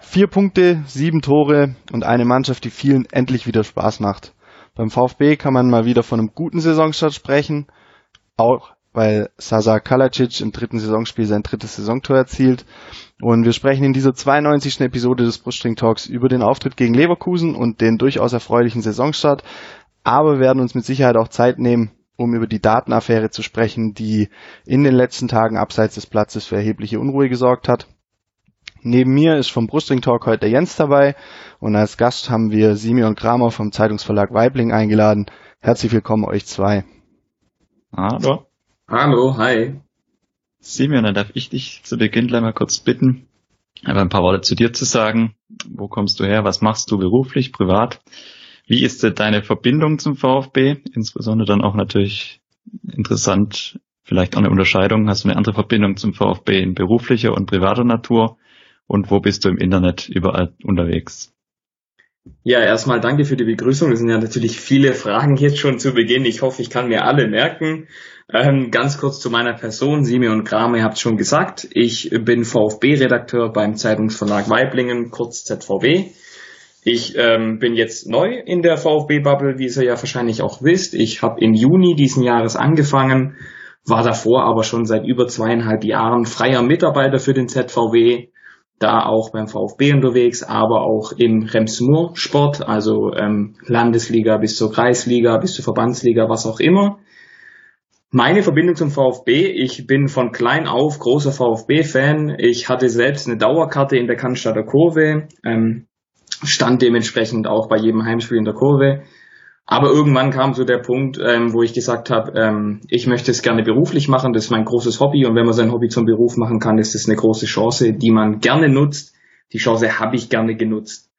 Vier Punkte, sieben Tore und eine Mannschaft, die vielen endlich wieder Spaß macht. Beim VfB kann man mal wieder von einem guten Saisonstart sprechen, auch weil Sasa Kalacic im dritten Saisonspiel sein drittes Saisontor erzielt. Und wir sprechen in dieser 92. Episode des Brustring Talks über den Auftritt gegen Leverkusen und den durchaus erfreulichen Saisonstart. Aber werden uns mit Sicherheit auch Zeit nehmen, um über die Datenaffäre zu sprechen, die in den letzten Tagen abseits des Platzes für erhebliche Unruhe gesorgt hat. Neben mir ist vom Brustring Talk heute der Jens dabei und als Gast haben wir Simeon Kramer vom Zeitungsverlag Weibling eingeladen. Herzlich willkommen euch zwei. Hallo. Hallo, hi. Simeon, dann darf ich dich zu Beginn gleich mal kurz bitten, einfach ein paar Worte zu dir zu sagen. Wo kommst du her? Was machst du beruflich, privat? Wie ist deine Verbindung zum VfB? Insbesondere dann auch natürlich interessant, vielleicht auch eine Unterscheidung. Hast du eine andere Verbindung zum VfB in beruflicher und privater Natur? und wo bist du im Internet überall unterwegs? Ja, erstmal danke für die Begrüßung. Das sind ja natürlich viele Fragen jetzt schon zu Beginn. Ich hoffe, ich kann mir alle merken. Ähm, ganz kurz zu meiner Person. Simeon Kramer, ihr habt schon gesagt. Ich bin VfB-Redakteur beim Zeitungsverlag Weiblingen, kurz ZVW. Ich ähm, bin jetzt neu in der VfB-Bubble, wie ihr ja wahrscheinlich auch wisst. Ich habe im Juni diesen Jahres angefangen, war davor aber schon seit über zweieinhalb Jahren freier Mitarbeiter für den ZVW da auch beim VfB unterwegs, aber auch im Rems-Mur-Sport, also ähm, Landesliga bis zur Kreisliga, bis zur Verbandsliga, was auch immer. Meine Verbindung zum VfB, ich bin von klein auf großer VfB-Fan. Ich hatte selbst eine Dauerkarte in der Cannstatter Kurve, ähm, stand dementsprechend auch bei jedem Heimspiel in der Kurve. Aber irgendwann kam so der Punkt, ähm, wo ich gesagt habe, ähm, ich möchte es gerne beruflich machen, das ist mein großes Hobby und wenn man sein Hobby zum Beruf machen kann, ist das eine große Chance, die man gerne nutzt. Die Chance habe ich gerne genutzt.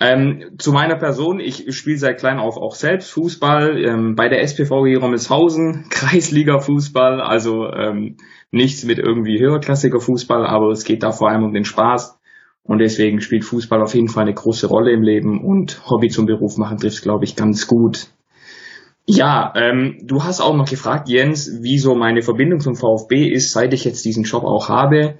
Ähm, zu meiner Person, ich spiele seit klein auf auch selbst Fußball ähm, bei der SPV hier Rommelshausen, Kreisliga Fußball, also ähm, nichts mit irgendwie höherklassiger Fußball, aber es geht da vor allem um den Spaß. Und deswegen spielt Fußball auf jeden Fall eine große Rolle im Leben und Hobby zum Beruf machen trifft, glaube ich, ganz gut. Ja, ähm, du hast auch noch gefragt, Jens, wieso meine Verbindung zum VfB ist, seit ich jetzt diesen Job auch habe.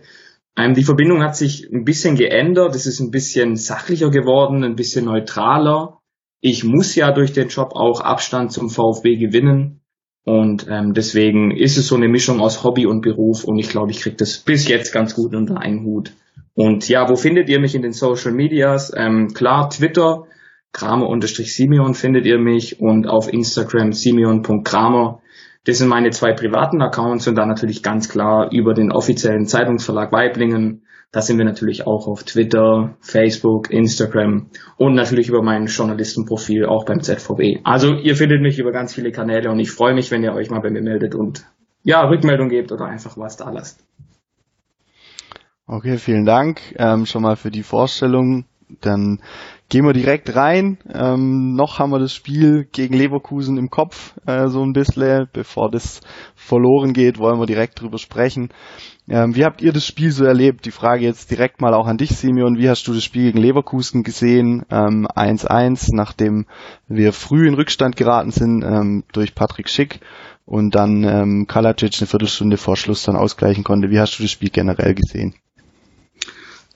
Ähm, die Verbindung hat sich ein bisschen geändert, es ist ein bisschen sachlicher geworden, ein bisschen neutraler. Ich muss ja durch den Job auch Abstand zum VfB gewinnen. Und ähm, deswegen ist es so eine Mischung aus Hobby und Beruf und ich glaube, ich kriege das bis jetzt ganz gut unter einen Hut. Und ja, wo findet ihr mich in den Social Medias? Ähm, klar, Twitter, Kramer-Simeon findet ihr mich und auf Instagram simeon.kramer. Das sind meine zwei privaten Accounts und dann natürlich ganz klar über den offiziellen Zeitungsverlag Weiblingen. Da sind wir natürlich auch auf Twitter, Facebook, Instagram und natürlich über mein Journalistenprofil auch beim ZVB. Also ihr findet mich über ganz viele Kanäle und ich freue mich, wenn ihr euch mal bei mir meldet und ja, Rückmeldung gebt oder einfach was da lasst. Okay, vielen Dank ähm, schon mal für die Vorstellung. Dann gehen wir direkt rein. Ähm, noch haben wir das Spiel gegen Leverkusen im Kopf äh, so ein bisschen. Bevor das verloren geht, wollen wir direkt drüber sprechen. Ähm, wie habt ihr das Spiel so erlebt? Die Frage jetzt direkt mal auch an dich, Simeon. Wie hast du das Spiel gegen Leverkusen gesehen? 1-1, ähm, nachdem wir früh in Rückstand geraten sind ähm, durch Patrick Schick und dann ähm, Kalacic eine Viertelstunde vor Schluss dann ausgleichen konnte. Wie hast du das Spiel generell gesehen?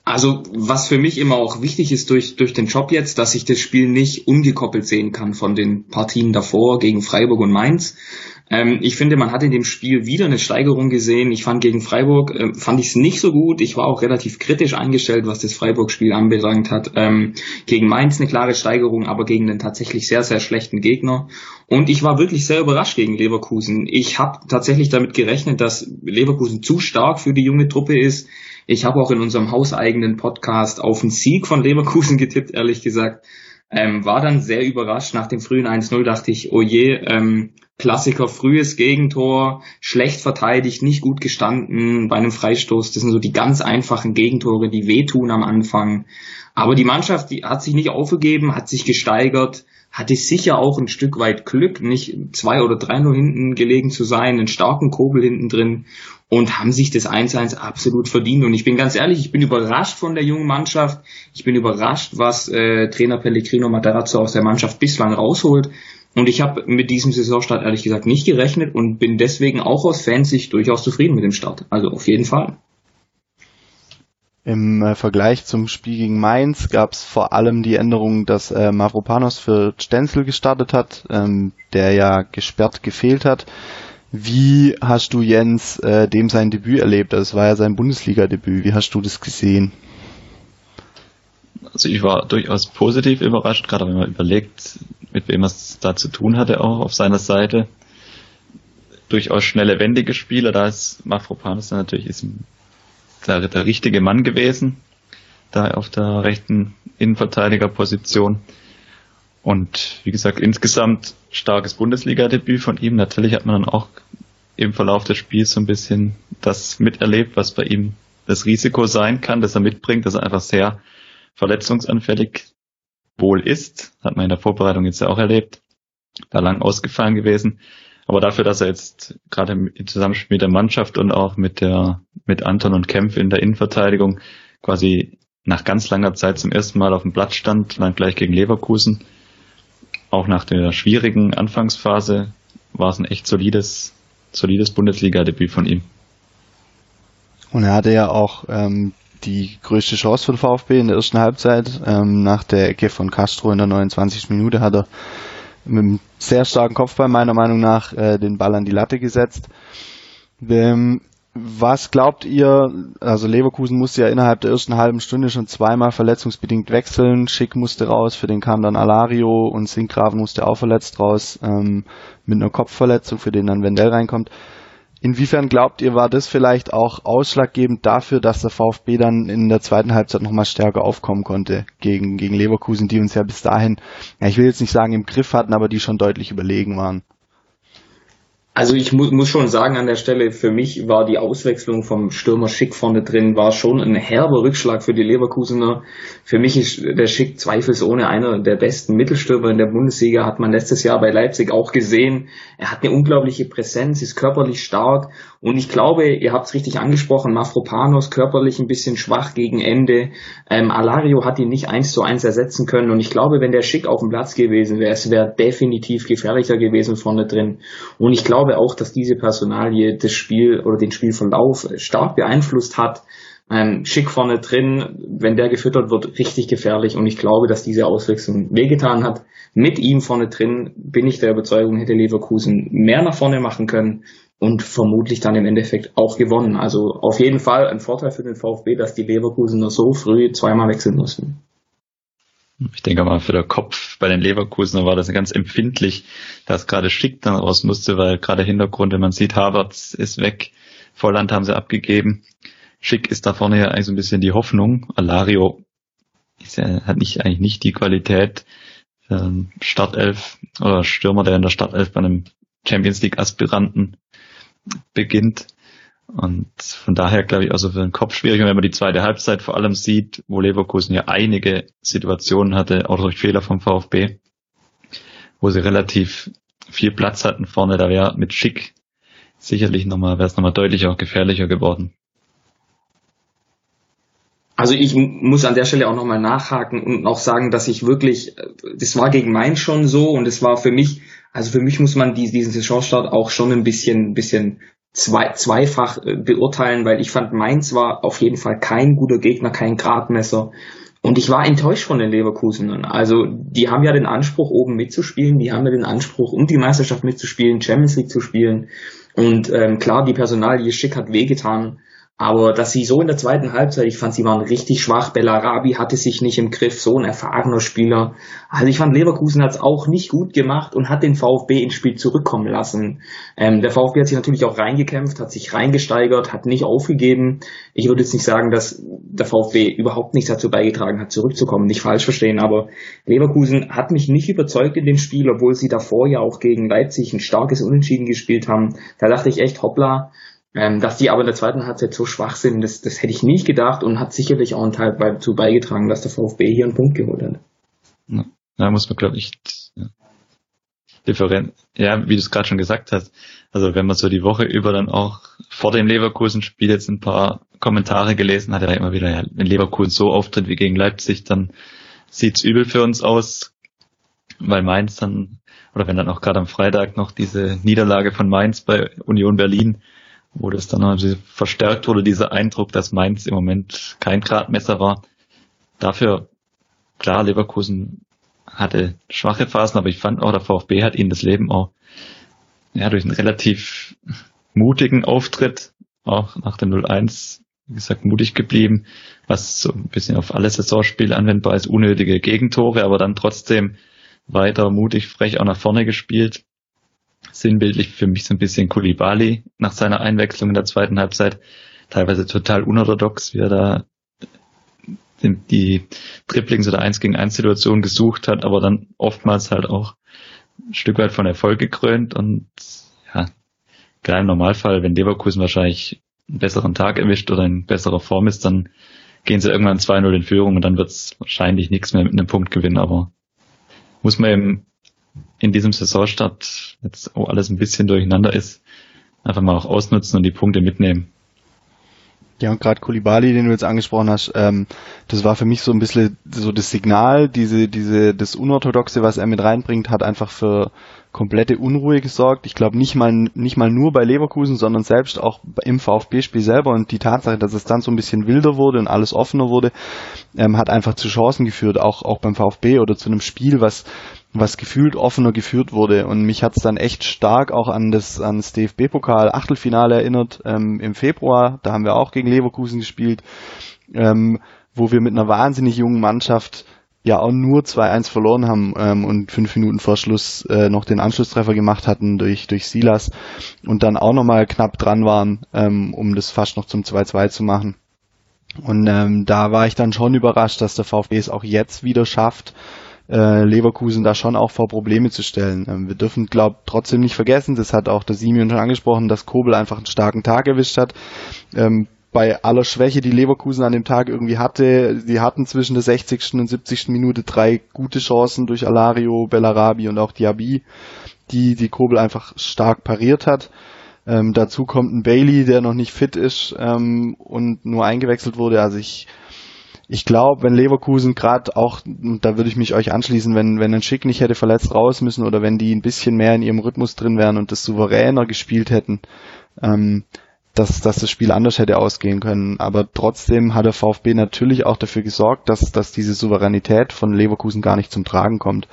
Also was für mich immer auch wichtig ist durch, durch den Job jetzt, dass ich das Spiel nicht ungekoppelt sehen kann von den Partien davor gegen Freiburg und Mainz. Ähm, ich finde, man hat in dem Spiel wieder eine Steigerung gesehen. Ich fand gegen Freiburg, äh, fand ich es nicht so gut. Ich war auch relativ kritisch eingestellt, was das Freiburg-Spiel anbelangt hat. Ähm, gegen Mainz eine klare Steigerung, aber gegen den tatsächlich sehr, sehr schlechten Gegner. Und ich war wirklich sehr überrascht gegen Leverkusen. Ich habe tatsächlich damit gerechnet, dass Leverkusen zu stark für die junge Truppe ist. Ich habe auch in unserem hauseigenen Podcast auf den Sieg von Leverkusen getippt, ehrlich gesagt. Ähm, war dann sehr überrascht. Nach dem frühen 1-0 dachte ich, oh je, ähm, Klassiker, frühes Gegentor, schlecht verteidigt, nicht gut gestanden bei einem Freistoß. Das sind so die ganz einfachen Gegentore, die wehtun am Anfang. Aber die Mannschaft, die hat sich nicht aufgegeben, hat sich gesteigert, hatte sicher auch ein Stück weit Glück, nicht zwei oder drei nur hinten gelegen zu sein, einen starken Kobel hinten drin und haben sich das 1-1 absolut verdient. Und ich bin ganz ehrlich, ich bin überrascht von der jungen Mannschaft. Ich bin überrascht, was äh, Trainer Pellegrino Materazzo aus der Mannschaft bislang rausholt. Und ich habe mit diesem Saisonstart ehrlich gesagt nicht gerechnet und bin deswegen auch aus Fansicht durchaus zufrieden mit dem Start. Also auf jeden Fall. Im äh, Vergleich zum Spiel gegen Mainz gab es vor allem die Änderung, dass äh, Mavropanos für Stenzel gestartet hat, ähm, der ja gesperrt gefehlt hat. Wie hast du Jens äh, dem sein Debüt erlebt? Das war ja sein Bundesliga-Debüt. Wie hast du das gesehen? Also ich war durchaus positiv überrascht, gerade wenn man überlegt, mit wem er es da zu tun hatte, auch auf seiner Seite. Durchaus schnelle, wendige Spieler, da ist Mafropanos natürlich ist der, der richtige Mann gewesen, da auf der rechten Innenverteidigerposition. Und wie gesagt, insgesamt starkes Bundesliga-Debüt von ihm. Natürlich hat man dann auch im Verlauf des Spiels so ein bisschen das miterlebt, was bei ihm das Risiko sein kann, dass er mitbringt, dass er einfach sehr verletzungsanfällig wohl ist. Hat man in der Vorbereitung jetzt ja auch erlebt. Da lang ausgefallen gewesen. Aber dafür, dass er jetzt gerade im Zusammenspiel mit der Mannschaft und auch mit der, mit Anton und Kempf in der Innenverteidigung quasi nach ganz langer Zeit zum ersten Mal auf dem Platz stand, dann gleich gegen Leverkusen. Auch nach der schwierigen Anfangsphase war es ein echt solides, solides Bundesliga-Debüt von ihm. Und er hatte ja auch ähm, die größte Chance für den VfB in der ersten Halbzeit. Ähm, nach der Ecke von Castro in der 29. Minute hat er mit einem sehr starken Kopfball meiner Meinung nach äh, den Ball an die Latte gesetzt. Ähm, was glaubt ihr, also Leverkusen musste ja innerhalb der ersten halben Stunde schon zweimal verletzungsbedingt wechseln. Schick musste raus, für den kam dann Alario und Sinkgraven musste auch verletzt raus ähm, mit einer Kopfverletzung, für den dann Wendell reinkommt. Inwiefern glaubt ihr, war das vielleicht auch ausschlaggebend dafür, dass der VfB dann in der zweiten Halbzeit nochmal stärker aufkommen konnte gegen, gegen Leverkusen, die uns ja bis dahin, ja, ich will jetzt nicht sagen im Griff hatten, aber die schon deutlich überlegen waren? Also ich mu muss schon sagen an der Stelle, für mich war die Auswechslung vom Stürmer Schick vorne drin, war schon ein herber Rückschlag für die Leverkusener. Für mich ist der Schick zweifelsohne einer der besten Mittelstürmer in der Bundesliga, hat man letztes Jahr bei Leipzig auch gesehen. Er hat eine unglaubliche Präsenz, ist körperlich stark und ich glaube, ihr habt es richtig angesprochen, Mafropanos körperlich ein bisschen schwach gegen Ende. Ähm, Alario hat ihn nicht eins zu eins ersetzen können und ich glaube, wenn der Schick auf dem Platz gewesen wäre, es wäre definitiv gefährlicher gewesen vorne drin. Und ich glaube, auch, dass diese Personalie das Spiel oder den Spielverlauf stark beeinflusst hat. Ähm, Schick vorne drin, wenn der gefüttert wird, richtig gefährlich. Und ich glaube, dass diese Auswechslung wehgetan hat. Mit ihm vorne drin bin ich der Überzeugung, hätte Leverkusen mehr nach vorne machen können und vermutlich dann im Endeffekt auch gewonnen. Also auf jeden Fall ein Vorteil für den VfB, dass die Leverkusener so früh zweimal wechseln mussten. Ich denke mal, für den Kopf bei den Leverkusen war das ganz empfindlich, dass gerade Schick dann raus musste, weil gerade Hintergrund, wenn man sieht, Havertz ist weg, Volland haben sie abgegeben. Schick ist da vorne ja eigentlich so ein bisschen die Hoffnung. Alario ja, hat nicht, eigentlich nicht die Qualität für Startelf oder Stürmer, der in der Startelf bei einem Champions League Aspiranten beginnt. Und von daher glaube ich also für den Kopf schwierig. Und wenn man die zweite Halbzeit vor allem sieht, wo Leverkusen ja einige Situationen hatte, auch durch Fehler vom VfB, wo sie relativ viel Platz hatten vorne, da wäre mit Schick sicherlich nochmal, wäre es nochmal deutlich auch gefährlicher geworden. Also ich muss an der Stelle auch nochmal nachhaken und auch sagen, dass ich wirklich, das war gegen Mainz schon so und es war für mich, also für mich muss man diesen Saisonstart auch schon ein bisschen, bisschen zwei, zweifach äh, beurteilen, weil ich fand, Mainz war auf jeden Fall kein guter Gegner, kein Gradmesser. Und ich war enttäuscht von den Leverkusenern. Also die haben ja den Anspruch, oben mitzuspielen, die haben ja den Anspruch, um die Meisterschaft mitzuspielen, Champions League zu spielen. Und ähm, klar, die Personalie Schick hat wehgetan. Aber dass sie so in der zweiten Halbzeit, ich fand, sie waren richtig schwach. Bellarabi hatte sich nicht im Griff, so ein erfahrener Spieler. Also ich fand, Leverkusen hat es auch nicht gut gemacht und hat den VfB ins Spiel zurückkommen lassen. Ähm, der VfB hat sich natürlich auch reingekämpft, hat sich reingesteigert, hat nicht aufgegeben. Ich würde jetzt nicht sagen, dass der VfB überhaupt nichts dazu beigetragen hat, zurückzukommen. Nicht falsch verstehen, aber Leverkusen hat mich nicht überzeugt in dem Spiel, obwohl sie davor ja auch gegen Leipzig ein starkes Unentschieden gespielt haben. Da dachte ich echt, hoppla, ähm, dass die aber in der zweiten Halbzeit so schwach sind, das, das hätte ich nicht gedacht und hat sicherlich auch einen Teil dazu beigetragen, dass der VfB hier einen Punkt geholt hat. Da muss man, glaube ich, ja, ja, wie du es gerade schon gesagt hast. Also wenn man so die Woche über dann auch vor dem Leverkusen-Spiel jetzt ein paar Kommentare gelesen hat, er immer wieder, ja, wenn Leverkusen so auftritt wie gegen Leipzig, dann sieht's übel für uns aus, weil Mainz dann, oder wenn dann auch gerade am Freitag noch diese Niederlage von Mainz bei Union Berlin, wo das dann noch verstärkt wurde, dieser Eindruck, dass Mainz im Moment kein Gradmesser war. Dafür, klar, Leverkusen hatte schwache Phasen, aber ich fand auch, der VfB hat ihnen das Leben auch ja, durch einen relativ mutigen Auftritt, auch nach dem 0-1, wie gesagt, mutig geblieben, was so ein bisschen auf alle Saisonspiele anwendbar ist, unnötige Gegentore, aber dann trotzdem weiter mutig, frech auch nach vorne gespielt. Sinnbildlich für mich so ein bisschen Kulibali nach seiner Einwechslung in der zweiten Halbzeit. Teilweise total unorthodox, wie er da die Triplings oder 1 gegen 1 Situation gesucht hat, aber dann oftmals halt auch ein Stück weit von Erfolg gekrönt und ja, klar im Normalfall, wenn Leverkusen wahrscheinlich einen besseren Tag erwischt oder in besserer Form ist, dann gehen sie irgendwann 2-0 in Führung und dann wird es wahrscheinlich nichts mehr mit einem Punkt gewinnen, aber muss man eben in diesem Saisonstart, jetzt wo alles ein bisschen durcheinander ist, einfach mal auch ausnutzen und die Punkte mitnehmen. Ja, und gerade Kulibali, den du jetzt angesprochen hast, ähm, das war für mich so ein bisschen so das Signal, diese, diese, das Unorthodoxe, was er mit reinbringt, hat einfach für komplette Unruhe gesorgt. Ich glaube nicht mal, nicht mal nur bei Leverkusen, sondern selbst auch im VfB-Spiel selber und die Tatsache, dass es dann so ein bisschen wilder wurde und alles offener wurde, ähm, hat einfach zu Chancen geführt, auch, auch beim VfB oder zu einem Spiel, was, was gefühlt offener geführt wurde. Und mich hat's dann echt stark auch an das, an das DFB-Pokal Achtelfinale erinnert ähm, im Februar. Da haben wir auch gegen Leverkusen gespielt, ähm, wo wir mit einer wahnsinnig jungen Mannschaft ja auch nur 2-1 verloren haben ähm, und fünf Minuten vor Schluss äh, noch den Anschlusstreffer gemacht hatten durch, durch Silas und dann auch nochmal knapp dran waren, ähm, um das fast noch zum 2-2 zu machen. Und ähm, da war ich dann schon überrascht, dass der VfB es auch jetzt wieder schafft, äh, Leverkusen da schon auch vor Probleme zu stellen. Ähm, wir dürfen, glaube trotzdem nicht vergessen, das hat auch der Simeon schon angesprochen, dass Kobel einfach einen starken Tag erwischt hat. Ähm, bei aller Schwäche, die Leverkusen an dem Tag irgendwie hatte, sie hatten zwischen der 60. und 70. Minute drei gute Chancen durch Alario, Bellarabi und auch Diaby, die die Kobel einfach stark pariert hat. Ähm, dazu kommt ein Bailey, der noch nicht fit ist ähm, und nur eingewechselt wurde. Also ich ich glaube, wenn Leverkusen gerade auch, da würde ich mich euch anschließen, wenn, wenn ein Schick nicht hätte verletzt raus müssen oder wenn die ein bisschen mehr in ihrem Rhythmus drin wären und das souveräner gespielt hätten, ähm, dass, dass das Spiel anders hätte ausgehen können. Aber trotzdem hat der VfB natürlich auch dafür gesorgt, dass, dass diese Souveränität von Leverkusen gar nicht zum Tragen kommt.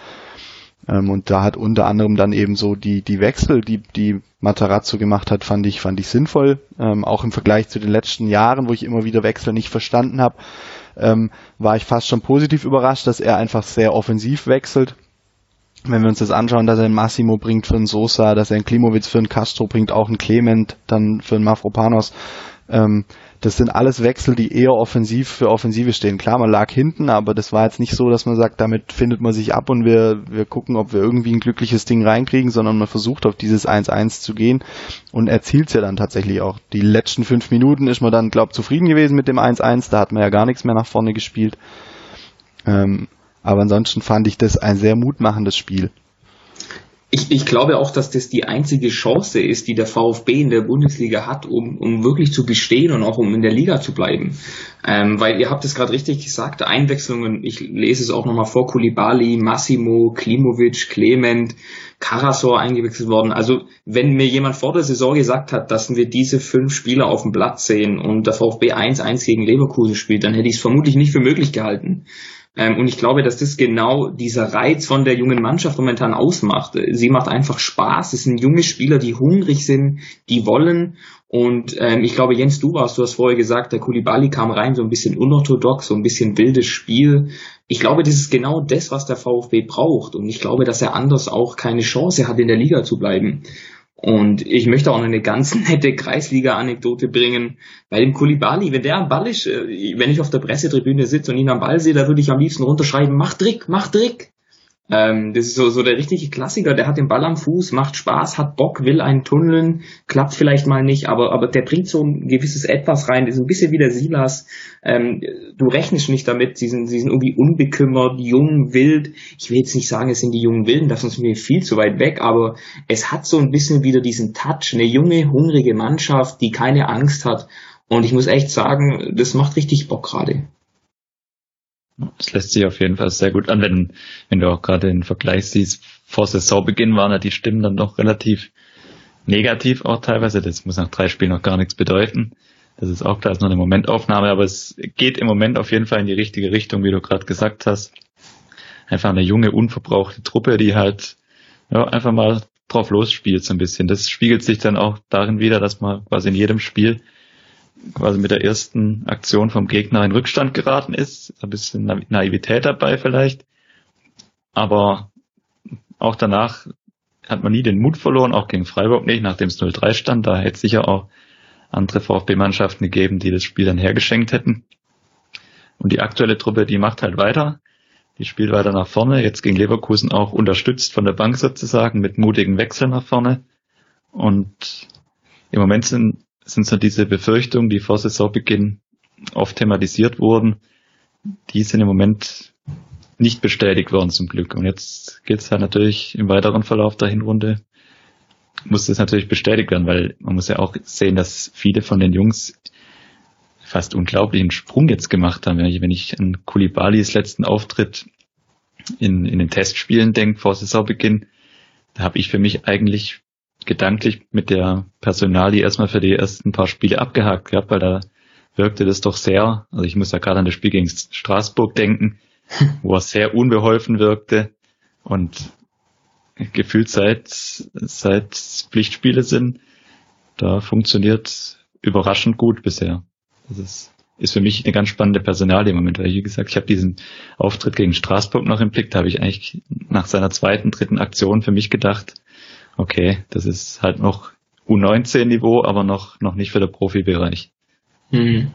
Ähm, und da hat unter anderem dann eben so die, die Wechsel, die, die Matarazzo gemacht hat, fand ich, fand ich sinnvoll. Ähm, auch im Vergleich zu den letzten Jahren, wo ich immer wieder Wechsel nicht verstanden habe ähm, war ich fast schon positiv überrascht, dass er einfach sehr offensiv wechselt. Wenn wir uns das anschauen, dass er einen Massimo bringt für einen Sosa, dass er einen Klimowitz für einen Castro bringt, auch einen Clement dann für einen Mafropanos, ähm, das sind alles Wechsel, die eher offensiv für Offensive stehen. Klar, man lag hinten, aber das war jetzt nicht so, dass man sagt, damit findet man sich ab und wir, wir gucken, ob wir irgendwie ein glückliches Ding reinkriegen, sondern man versucht auf dieses 1-1 zu gehen und erzielt es ja dann tatsächlich auch. Die letzten fünf Minuten ist man dann, glaub, zufrieden gewesen mit dem 1-1, da hat man ja gar nichts mehr nach vorne gespielt. Ähm, aber ansonsten fand ich das ein sehr mutmachendes Spiel ich, ich glaube auch, dass das die einzige Chance ist, die der VfB in der Bundesliga hat, um, um wirklich zu bestehen und auch um in der Liga zu bleiben. Ähm, weil ihr habt es gerade richtig gesagt, Einwechslungen, ich lese es auch nochmal vor, Kulibali, Massimo, Klimovic, Clement, Karasor eingewechselt worden. Also wenn mir jemand vor der Saison gesagt hat, dass wir diese fünf Spieler auf dem Platz sehen und der VfB 1-1 gegen Leverkusen spielt, dann hätte ich es vermutlich nicht für möglich gehalten. Ähm, und ich glaube, dass das genau dieser Reiz von der jungen Mannschaft momentan ausmacht. Sie macht einfach Spaß. Es sind junge Spieler, die hungrig sind, die wollen. Und ähm, ich glaube, Jens, du warst, du hast vorher gesagt, der Kulibali kam rein, so ein bisschen unorthodox, so ein bisschen wildes Spiel. Ich glaube, das ist genau das, was der VfB braucht. Und ich glaube, dass er anders auch keine Chance hat, in der Liga zu bleiben. Und ich möchte auch noch eine ganz nette Kreisliga-Anekdote bringen. Bei dem Kulibali, wenn der am Ball ist, äh, wenn ich auf der Pressetribüne sitze und ihn am Ball sehe, da würde ich am liebsten runterschreiben, mach Trick, mach Trick. Ähm, das ist so, so der richtige Klassiker, der hat den Ball am Fuß, macht Spaß, hat Bock, will einen tunneln, klappt vielleicht mal nicht, aber, aber der bringt so ein gewisses Etwas rein, das ist ein bisschen wie der Silas. Ähm, du rechnest nicht damit, sie sind, sie sind irgendwie unbekümmert, jung, wild. Ich will jetzt nicht sagen, es sind die jungen Wilden, das ist mir viel zu weit weg, aber es hat so ein bisschen wieder diesen Touch, eine junge, hungrige Mannschaft, die keine Angst hat. Und ich muss echt sagen, das macht richtig Bock gerade. Das lässt sich auf jeden Fall sehr gut an, wenn, du auch gerade den Vergleich siehst. Vor Saisonbeginn waren ja die Stimmen dann doch relativ negativ auch teilweise. Das muss nach drei Spielen noch gar nichts bedeuten. Das ist auch klar, ist nur eine Momentaufnahme, aber es geht im Moment auf jeden Fall in die richtige Richtung, wie du gerade gesagt hast. Einfach eine junge, unverbrauchte Truppe, die halt ja, einfach mal drauf losspielt so ein bisschen. Das spiegelt sich dann auch darin wieder, dass man quasi in jedem Spiel quasi mit der ersten Aktion vom Gegner in Rückstand geraten ist. Ein bisschen Naivität dabei vielleicht. Aber auch danach hat man nie den Mut verloren, auch gegen Freiburg nicht, nachdem es 0-3 stand. Da hätte es sicher auch andere VfB-Mannschaften gegeben, die das Spiel dann hergeschenkt hätten. Und die aktuelle Truppe, die macht halt weiter. Die spielt weiter nach vorne, jetzt gegen Leverkusen auch unterstützt von der Bank sozusagen, mit mutigen Wechseln nach vorne. Und im Moment sind sind so diese Befürchtungen, die vor Saisonbeginn oft thematisiert wurden, die sind im Moment nicht bestätigt worden zum Glück. Und jetzt geht es halt natürlich im weiteren Verlauf der Hinrunde, muss das natürlich bestätigt werden, weil man muss ja auch sehen, dass viele von den Jungs fast unglaublichen Sprung jetzt gemacht haben. Wenn ich, wenn ich an Kulibalis letzten Auftritt in, in den Testspielen denke vor Saisonbeginn, da habe ich für mich eigentlich gedanklich mit der Personalie erstmal für die ersten paar Spiele abgehakt gehabt, weil da wirkte das doch sehr, also ich muss ja gerade an das Spiel gegen Straßburg denken, wo er sehr unbeholfen wirkte und gefühlt seit, seit Pflichtspiele sind, da funktioniert überraschend gut bisher. Das ist, ist für mich eine ganz spannende Personalie im Moment, weil wie gesagt, ich habe diesen Auftritt gegen Straßburg noch im Blick, da habe ich eigentlich nach seiner zweiten, dritten Aktion für mich gedacht, okay, das ist halt noch U19-Niveau, aber noch, noch nicht für den Profibereich. Mhm.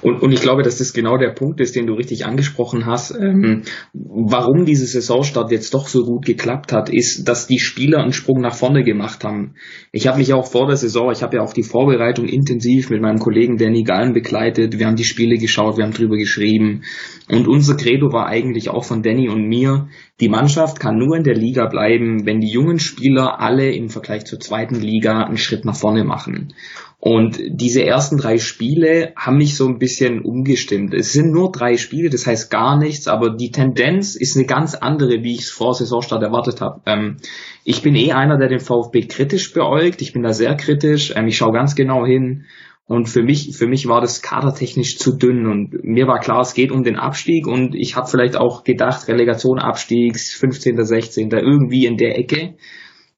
Und, und ich glaube, dass das genau der Punkt ist, den du richtig angesprochen hast. Ähm, warum diese Saisonstart jetzt doch so gut geklappt hat, ist, dass die Spieler einen Sprung nach vorne gemacht haben. Ich habe mich auch vor der Saison, ich habe ja auch die Vorbereitung intensiv mit meinem Kollegen Danny Gallen begleitet. Wir haben die Spiele geschaut, wir haben drüber geschrieben. Und unser Credo war eigentlich auch von Danny und mir, die Mannschaft kann nur in der Liga bleiben, wenn die jungen Spieler alle im Vergleich zur zweiten Liga einen Schritt nach vorne machen. Und diese ersten drei Spiele haben mich so ein bisschen umgestimmt. Es sind nur drei Spiele, das heißt gar nichts, aber die Tendenz ist eine ganz andere, wie ich es vor Saisonstart erwartet habe. Ähm, ich bin eh einer, der den VfB kritisch beäugt. Ich bin da sehr kritisch. Ähm, ich schaue ganz genau hin. Und für mich, für mich war das kadertechnisch zu dünn und mir war klar, es geht um den Abstieg und ich habe vielleicht auch gedacht, Relegation, Abstiegs, 15., 16., irgendwie in der Ecke.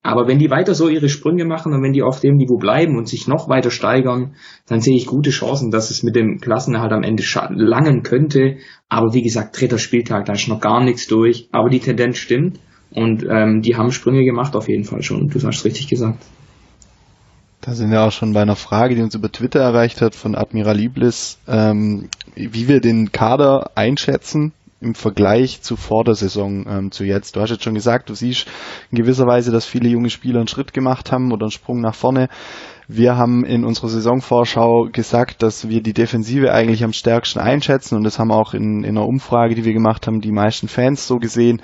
Aber wenn die weiter so ihre Sprünge machen und wenn die auf dem Niveau bleiben und sich noch weiter steigern, dann sehe ich gute Chancen, dass es mit dem Klassenerhalt am Ende langen könnte. Aber wie gesagt, dritter Spieltag, da ist noch gar nichts durch. Aber die Tendenz stimmt und ähm, die haben Sprünge gemacht auf jeden Fall schon. Du hast richtig gesagt. Da sind wir auch schon bei einer Frage, die uns über Twitter erreicht hat von Admiral Lieblis, ähm, wie wir den Kader einschätzen im Vergleich zu vor der Saison ähm, zu jetzt. Du hast jetzt schon gesagt, du siehst in gewisser Weise, dass viele junge Spieler einen Schritt gemacht haben oder einen Sprung nach vorne. Wir haben in unserer Saisonvorschau gesagt, dass wir die Defensive eigentlich am stärksten einschätzen und das haben auch in, in einer Umfrage, die wir gemacht haben, die meisten Fans so gesehen.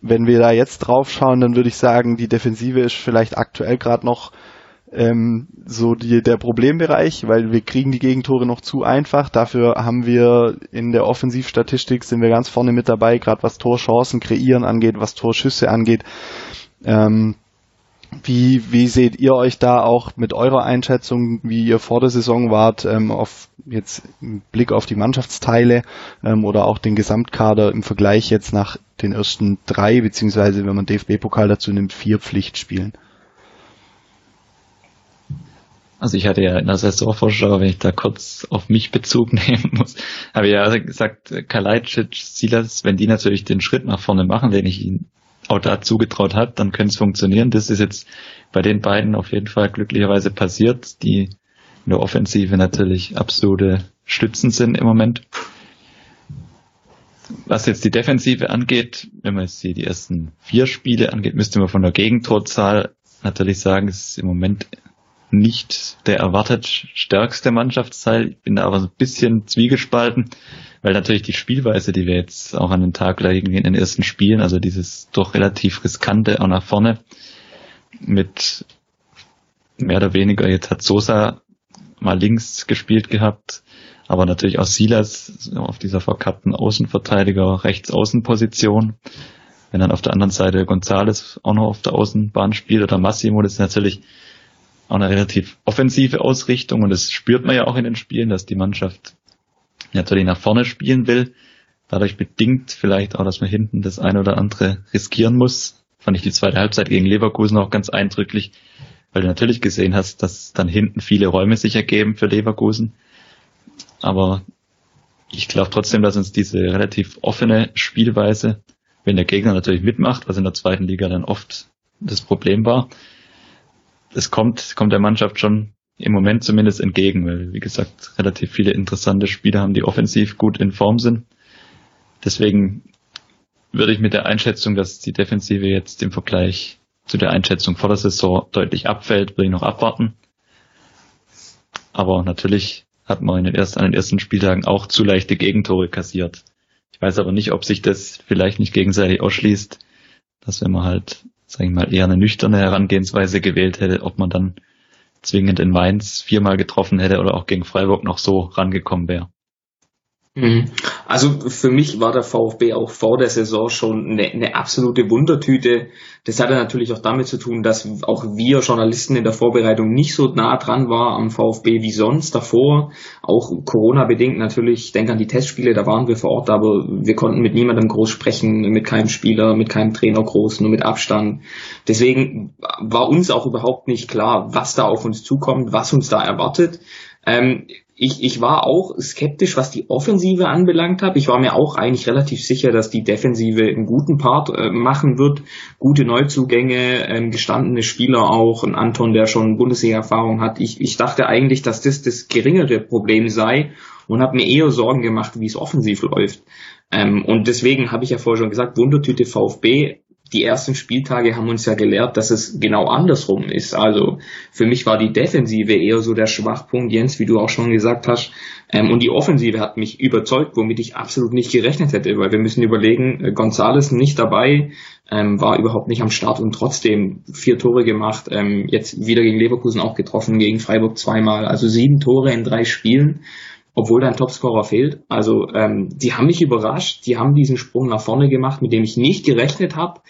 Wenn wir da jetzt drauf schauen, dann würde ich sagen, die Defensive ist vielleicht aktuell gerade noch ähm, so die, der Problembereich, weil wir kriegen die Gegentore noch zu einfach. Dafür haben wir in der Offensivstatistik sind wir ganz vorne mit dabei, gerade was Torchancen kreieren angeht, was Torschüsse angeht. Ähm, wie, wie seht ihr euch da auch mit eurer Einschätzung, wie ihr vor der Saison wart, ähm, auf jetzt im Blick auf die Mannschaftsteile ähm, oder auch den Gesamtkader im Vergleich jetzt nach den ersten drei, beziehungsweise wenn man DFB-Pokal dazu nimmt, vier Pflichtspielen? Also ich hatte ja in der Saisonvorschau, wenn ich da kurz auf mich Bezug nehmen muss, habe ich ja gesagt, Kalajdzic, Silas, wenn die natürlich den Schritt nach vorne machen, den ich ihnen auch da zugetraut hat, dann könnte es funktionieren. Das ist jetzt bei den beiden auf jeden Fall glücklicherweise passiert, die in der Offensive natürlich absolute Stützen sind im Moment. was jetzt die Defensive angeht, wenn man jetzt hier die ersten vier Spiele angeht, müsste man von der Gegentorzahl natürlich sagen, es ist im Moment nicht der erwartet stärkste Mannschaftsteil. Ich bin da aber so ein bisschen zwiegespalten, weil natürlich die Spielweise, die wir jetzt auch an den Tag legen in den ersten Spielen, also dieses doch relativ riskante auch nach vorne mit mehr oder weniger, jetzt hat Sosa mal links gespielt gehabt, aber natürlich auch Silas auf dieser verkappten Außenverteidiger Rechtsaußenposition. Wenn dann auf der anderen Seite Gonzales auch noch auf der Außenbahn spielt oder Massimo, das ist natürlich auch eine relativ offensive Ausrichtung und das spürt man ja auch in den Spielen, dass die Mannschaft natürlich nach vorne spielen will. Dadurch bedingt vielleicht auch, dass man hinten das eine oder andere riskieren muss. Fand ich die zweite Halbzeit gegen Leverkusen auch ganz eindrücklich, weil du natürlich gesehen hast, dass dann hinten viele Räume sich ergeben für Leverkusen. Aber ich glaube trotzdem, dass uns diese relativ offene Spielweise, wenn der Gegner natürlich mitmacht, was in der zweiten Liga dann oft das Problem war, es kommt, kommt der Mannschaft schon im Moment zumindest entgegen, weil, wie gesagt, relativ viele interessante Spieler haben, die offensiv gut in Form sind. Deswegen würde ich mit der Einschätzung, dass die Defensive jetzt im Vergleich zu der Einschätzung vor der Saison deutlich abfällt, würde ich noch abwarten. Aber natürlich hat man in den ersten, an den ersten Spieltagen auch zu leichte Gegentore kassiert. Ich weiß aber nicht, ob sich das vielleicht nicht gegenseitig ausschließt, dass wenn man halt sage ich mal, eher eine nüchterne Herangehensweise gewählt hätte, ob man dann zwingend in Mainz viermal getroffen hätte oder auch gegen Freiburg noch so rangekommen wäre. Mhm. Also für mich war der VfB auch vor der Saison schon eine, eine, absolute Wundertüte. Das hatte natürlich auch damit zu tun, dass auch wir Journalisten in der Vorbereitung nicht so nah dran waren am VfB wie sonst davor. Auch Corona-bedingt natürlich. Ich denke an die Testspiele, da waren wir vor Ort, aber wir konnten mit niemandem groß sprechen, mit keinem Spieler, mit keinem Trainer groß, nur mit Abstand. Deswegen war uns auch überhaupt nicht klar, was da auf uns zukommt, was uns da erwartet. Ähm, ich, ich war auch skeptisch, was die Offensive anbelangt habe. Ich war mir auch eigentlich relativ sicher, dass die Defensive einen guten Part äh, machen wird. Gute Neuzugänge, ähm, gestandene Spieler auch, ein Anton, der schon Bundesliga-Erfahrung hat. Ich, ich dachte eigentlich, dass das das geringere Problem sei und habe mir eher Sorgen gemacht, wie es offensiv läuft. Ähm, und deswegen habe ich ja vorher schon gesagt, Wundertüte VfB die ersten Spieltage haben uns ja gelehrt, dass es genau andersrum ist. Also für mich war die Defensive eher so der Schwachpunkt, Jens, wie du auch schon gesagt hast. Ähm, und die Offensive hat mich überzeugt, womit ich absolut nicht gerechnet hätte, weil wir müssen überlegen, äh, Gonzales nicht dabei, ähm, war überhaupt nicht am Start und trotzdem vier Tore gemacht, ähm, jetzt wieder gegen Leverkusen auch getroffen, gegen Freiburg zweimal, also sieben Tore in drei Spielen obwohl dein Topscorer fehlt. Also ähm, die haben mich überrascht, die haben diesen Sprung nach vorne gemacht, mit dem ich nicht gerechnet habe.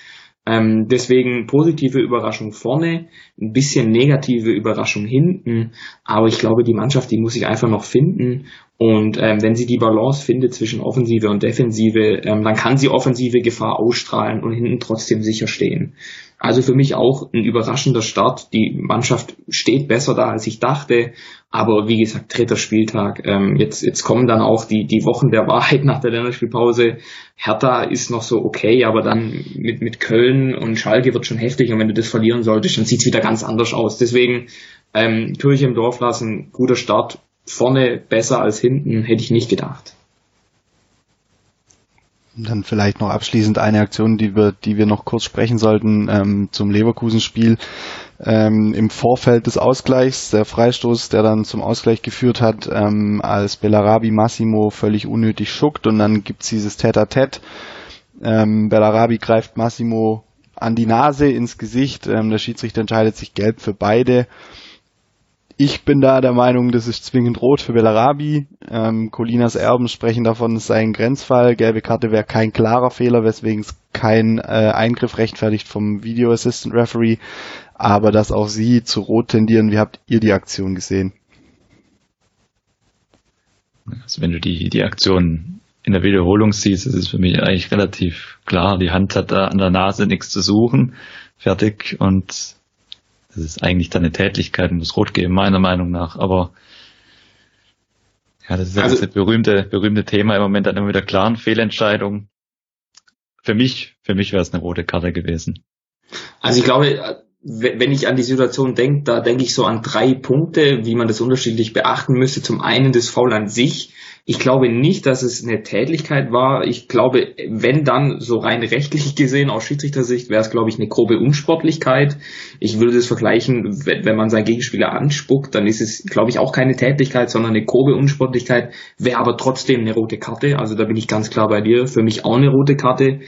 Ähm, deswegen positive Überraschung vorne, ein bisschen negative Überraschung hinten. Aber ich glaube, die Mannschaft, die muss sich einfach noch finden. Und ähm, wenn sie die Balance findet zwischen Offensive und Defensive, ähm, dann kann sie offensive Gefahr ausstrahlen und hinten trotzdem sicher stehen. Also für mich auch ein überraschender Start. Die Mannschaft steht besser da, als ich dachte. Aber wie gesagt, dritter Spieltag. Ähm, jetzt, jetzt kommen dann auch die, die Wochen der Wahrheit nach der Länderspielpause. Hertha ist noch so okay, aber dann mit, mit Köln und Schalke wird schon heftig. Und wenn du das verlieren solltest, dann sieht's wieder ganz anders aus. Deswegen ähm, Kirche im Dorf lassen, guter Start. Vorne besser als hinten, hätte ich nicht gedacht. Dann vielleicht noch abschließend eine Aktion, die wir, die wir noch kurz sprechen sollten ähm, zum Leverkusen-Spiel. Ähm, Im Vorfeld des Ausgleichs, der Freistoß, der dann zum Ausgleich geführt hat, ähm, als Bellarabi Massimo völlig unnötig schuckt und dann gibt's dieses Tête-à-Tête. Ähm, Bellarabi greift Massimo an die Nase, ins Gesicht. Ähm, der Schiedsrichter entscheidet sich gelb für beide. Ich bin da der Meinung, das ist zwingend rot für Bellarabi. Ähm, Colinas Erben sprechen davon, es sei ein Grenzfall. Gelbe Karte wäre kein klarer Fehler, weswegen es kein äh, Eingriff rechtfertigt vom Video Assistant Referee. Aber dass auch sie zu rot tendieren, wie habt ihr die Aktion gesehen? Also wenn du die, die Aktion in der Wiederholung siehst, ist es für mich eigentlich relativ klar. Die Hand hat da an der Nase nichts zu suchen. Fertig. Und das ist eigentlich dann eine Tätlichkeit, muss rot geben, meiner Meinung nach. Aber ja, das ist also, das berühmte, berühmte Thema im Moment dann immer wieder klaren Fehlentscheidung. Für mich, für mich wäre es eine rote Karte gewesen. Also ich glaube, wenn ich an die Situation denke, da denke ich so an drei Punkte, wie man das unterschiedlich beachten müsste. Zum einen das Foul an sich. Ich glaube nicht, dass es eine Tätlichkeit war. Ich glaube, wenn dann so rein rechtlich gesehen aus Schiedsrichtersicht wäre es, glaube ich, eine grobe Unsportlichkeit. Ich würde das vergleichen, wenn man seinen Gegenspieler anspuckt, dann ist es, glaube ich, auch keine Tätlichkeit, sondern eine grobe Unsportlichkeit, wäre aber trotzdem eine rote Karte. Also da bin ich ganz klar bei dir. Für mich auch eine rote Karte.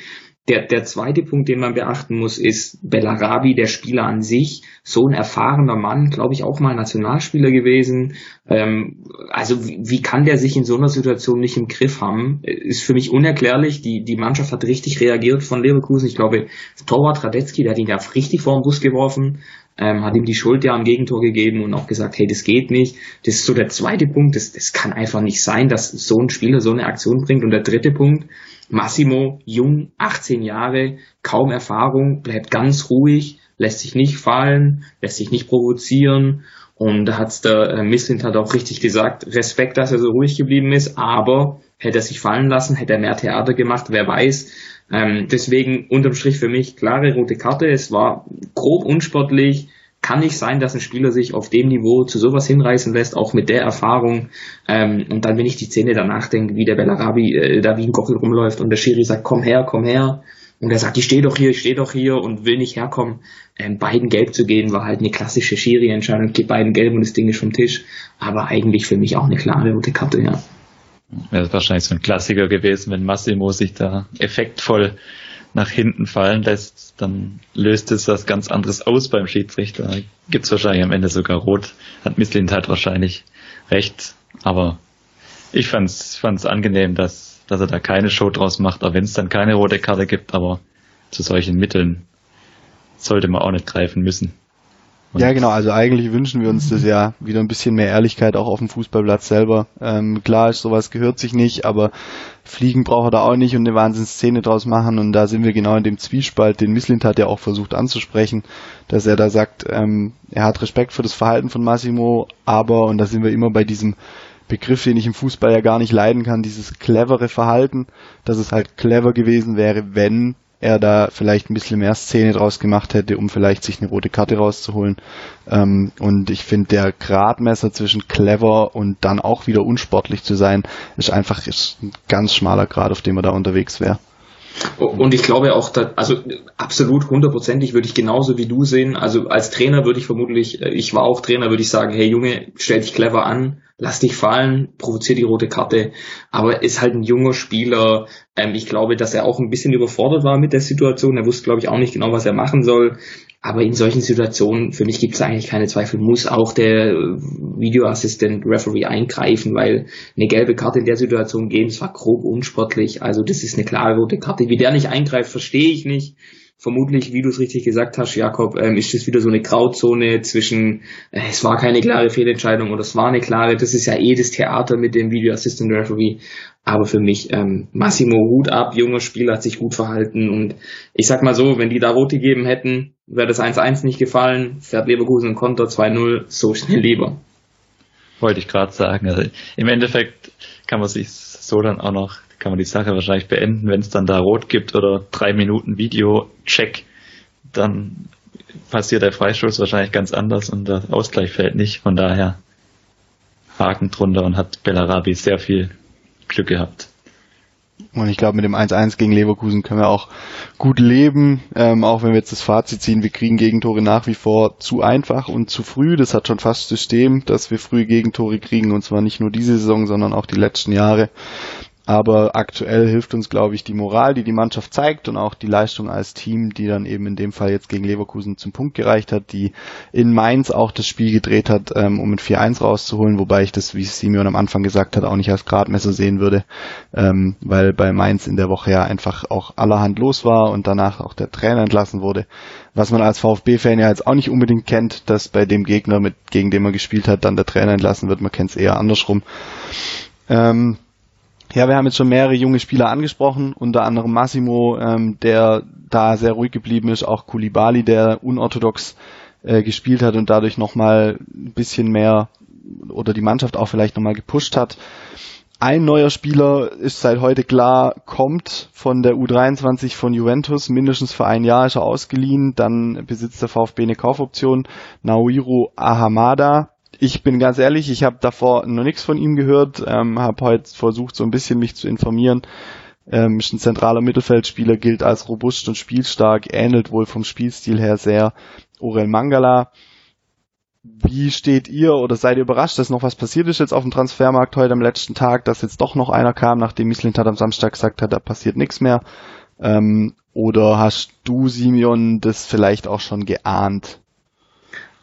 Der, der zweite Punkt, den man beachten muss, ist Bellarabi, der Spieler an sich, so ein erfahrener Mann, glaube ich, auch mal Nationalspieler gewesen. Ähm, also wie, wie kann der sich in so einer Situation nicht im Griff haben? Ist für mich unerklärlich. Die, die Mannschaft hat richtig reagiert von Leverkusen. Ich glaube, Torwart Radetzky, der hat ihn ja richtig vor den Bus geworfen, ähm, hat ihm die Schuld ja am Gegentor gegeben und auch gesagt, hey, das geht nicht. Das ist so der zweite Punkt. Das, das kann einfach nicht sein, dass so ein Spieler so eine Aktion bringt. Und der dritte Punkt, Massimo, jung, 18 Jahre, kaum Erfahrung, bleibt ganz ruhig, lässt sich nicht fallen, lässt sich nicht provozieren. Und da hat's der äh, Misslint hat auch richtig gesagt, Respekt, dass er so ruhig geblieben ist, aber hätte er sich fallen lassen, hätte er mehr Theater gemacht, wer weiß. Ähm, deswegen unterm Strich für mich klare rote Karte. Es war grob unsportlich, kann nicht sein, dass ein Spieler sich auf dem Niveau zu sowas hinreißen lässt, auch mit der Erfahrung. Ähm, und dann, wenn ich die Szene danach denke, wie der Bellarabi äh, da wie ein Gockel rumläuft und der Schiri sagt, komm her, komm her. Und er sagt, ich stehe doch hier, ich stehe doch hier und will nicht herkommen. Ähm, beiden gelb zu gehen, war halt eine klassische Schiri-Entscheidung. Gibt beiden gelb und das Ding ist vom Tisch. Aber eigentlich für mich auch eine klare rote Karte, ja. Wäre wahrscheinlich so ein Klassiker gewesen, wenn Massimo sich da effektvoll nach hinten fallen lässt, dann löst es was ganz anderes aus beim Schiedsrichter. Gibt's wahrscheinlich am Ende sogar rot. Hat Misslint halt wahrscheinlich recht. Aber ich fand's, fand's angenehm, dass, dass er da keine Show draus macht, auch wenn es dann keine rote Karte gibt, aber zu solchen Mitteln sollte man auch nicht greifen müssen. Und ja, genau. Also eigentlich wünschen wir uns das ja wieder ein bisschen mehr Ehrlichkeit auch auf dem Fußballplatz selber. Ähm, klar ist, sowas gehört sich nicht, aber Fliegen braucht er da auch nicht und eine Wahnsinnsszene draus machen. Und da sind wir genau in dem Zwiespalt, den Misslint hat ja auch versucht anzusprechen, dass er da sagt, ähm, er hat Respekt für das Verhalten von Massimo, aber, und da sind wir immer bei diesem Begriff, den ich im Fußball ja gar nicht leiden kann, dieses clevere Verhalten, dass es halt clever gewesen wäre, wenn er da vielleicht ein bisschen mehr Szene draus gemacht hätte, um vielleicht sich eine rote Karte rauszuholen. Ähm, und ich finde, der Gradmesser zwischen clever und dann auch wieder unsportlich zu sein, ist einfach ist ein ganz schmaler Grad, auf dem er da unterwegs wäre. Und ich glaube auch, dass, also absolut hundertprozentig würde ich genauso wie du sehen. Also als Trainer würde ich vermutlich, äh, ich war auch Trainer, würde ich sagen, hey Junge, stell dich clever an, lass dich fallen, provozier die rote Karte. Aber ist halt ein junger Spieler. Ähm, ich glaube, dass er auch ein bisschen überfordert war mit der Situation. Er wusste, glaube ich, auch nicht genau, was er machen soll. Aber in solchen Situationen, für mich gibt es eigentlich keine Zweifel, muss auch der Videoassistent Referee eingreifen, weil eine gelbe Karte in der Situation geben, es war grob unsportlich. Also das ist eine klare rote Karte. Wie der nicht eingreift, verstehe ich nicht vermutlich, wie du es richtig gesagt hast, Jakob, ähm, ist das wieder so eine Grauzone zwischen, äh, es war keine klare Fehlentscheidung oder es war eine klare, das ist ja eh das Theater mit dem Video Assistant Referee. Aber für mich, ähm, Massimo Hut ab, junger Spieler, hat sich gut verhalten und ich sag mal so, wenn die da rote gegeben hätten, wäre das 1-1 nicht gefallen, fährt Leverkusen ein Konter 2-0, so schnell lieber. Wollte ich gerade sagen. Also Im Endeffekt kann man sich so dann auch noch kann man die Sache wahrscheinlich beenden, wenn es dann da rot gibt oder drei Minuten Video-Check, dann passiert der Freistoß wahrscheinlich ganz anders und der Ausgleich fällt nicht. Von daher Haken drunter und hat Bellarabi sehr viel Glück gehabt. Und ich glaube, mit dem 1-1 gegen Leverkusen können wir auch gut leben, ähm, auch wenn wir jetzt das Fazit ziehen, wir kriegen Gegentore nach wie vor zu einfach und zu früh. Das hat schon fast System, dass wir früh Gegentore kriegen und zwar nicht nur diese Saison, sondern auch die letzten Jahre. Aber aktuell hilft uns, glaube ich, die Moral, die die Mannschaft zeigt und auch die Leistung als Team, die dann eben in dem Fall jetzt gegen Leverkusen zum Punkt gereicht hat, die in Mainz auch das Spiel gedreht hat, ähm, um mit 4-1 rauszuholen, wobei ich das, wie Simeon am Anfang gesagt hat, auch nicht als Gradmesser sehen würde, ähm, weil bei Mainz in der Woche ja einfach auch allerhand los war und danach auch der Trainer entlassen wurde. Was man als VfB-Fan ja jetzt auch nicht unbedingt kennt, dass bei dem Gegner, mit, gegen den man gespielt hat, dann der Trainer entlassen wird. Man kennt es eher andersrum. Ähm, ja, wir haben jetzt schon mehrere junge Spieler angesprochen, unter anderem Massimo, ähm, der da sehr ruhig geblieben ist, auch Kulibali, der unorthodox äh, gespielt hat und dadurch nochmal ein bisschen mehr oder die Mannschaft auch vielleicht nochmal gepusht hat. ein neuer Spieler ist seit heute klar, kommt von der U23 von Juventus, mindestens für ein Jahr ist er ausgeliehen, dann besitzt der VfB eine Kaufoption, Naoiro Ahamada. Ich bin ganz ehrlich, ich habe davor noch nichts von ihm gehört, ähm, habe heute versucht, so ein bisschen mich zu informieren. Ähm, ist ein zentraler Mittelfeldspieler, gilt als robust und spielstark, ähnelt wohl vom Spielstil her sehr Orel Mangala. Wie steht ihr oder seid ihr überrascht, dass noch was passiert ist jetzt auf dem Transfermarkt heute am letzten Tag, dass jetzt doch noch einer kam, nachdem Mislintat am Samstag gesagt hat, da passiert nichts mehr? Ähm, oder hast du, Simeon, das vielleicht auch schon geahnt?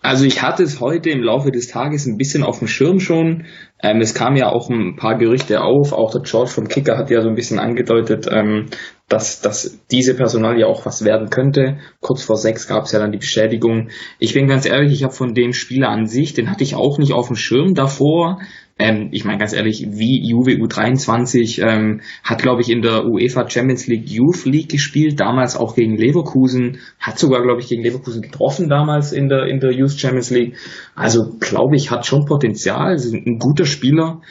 Also ich hatte es heute im Laufe des Tages ein bisschen auf dem Schirm schon. Ähm, es kam ja auch ein paar Gerüchte auf. Auch der George vom Kicker hat ja so ein bisschen angedeutet, ähm, dass, dass diese Personal ja auch was werden könnte. Kurz vor sechs gab es ja dann die Bestätigung. Ich bin ganz ehrlich, ich habe von dem Spieler an sich, den hatte ich auch nicht auf dem Schirm davor. Ähm, ich meine ganz ehrlich, wie Juve U23 ähm, hat, glaube ich, in der UEFA Champions League Youth League gespielt, damals auch gegen Leverkusen, hat sogar, glaube ich, gegen Leverkusen getroffen damals in der in der Youth Champions League. Also glaube ich, hat schon Potenzial, ist ein guter Spieler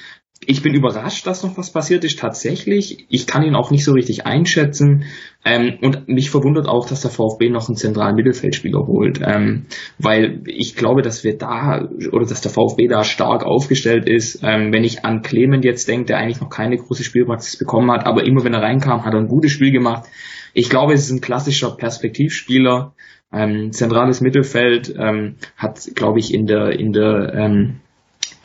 ich bin überrascht, dass noch was passiert ist tatsächlich. Ich kann ihn auch nicht so richtig einschätzen. Ähm, und mich verwundert auch, dass der VfB noch einen zentralen Mittelfeldspieler holt. Ähm, weil ich glaube, dass wir da oder dass der VfB da stark aufgestellt ist. Ähm, wenn ich an Clement jetzt denke, der eigentlich noch keine große Spielpraxis bekommen hat, aber immer wenn er reinkam, hat er ein gutes Spiel gemacht. Ich glaube, es ist ein klassischer Perspektivspieler. Ähm, zentrales Mittelfeld ähm, hat, glaube ich, in der in der ähm,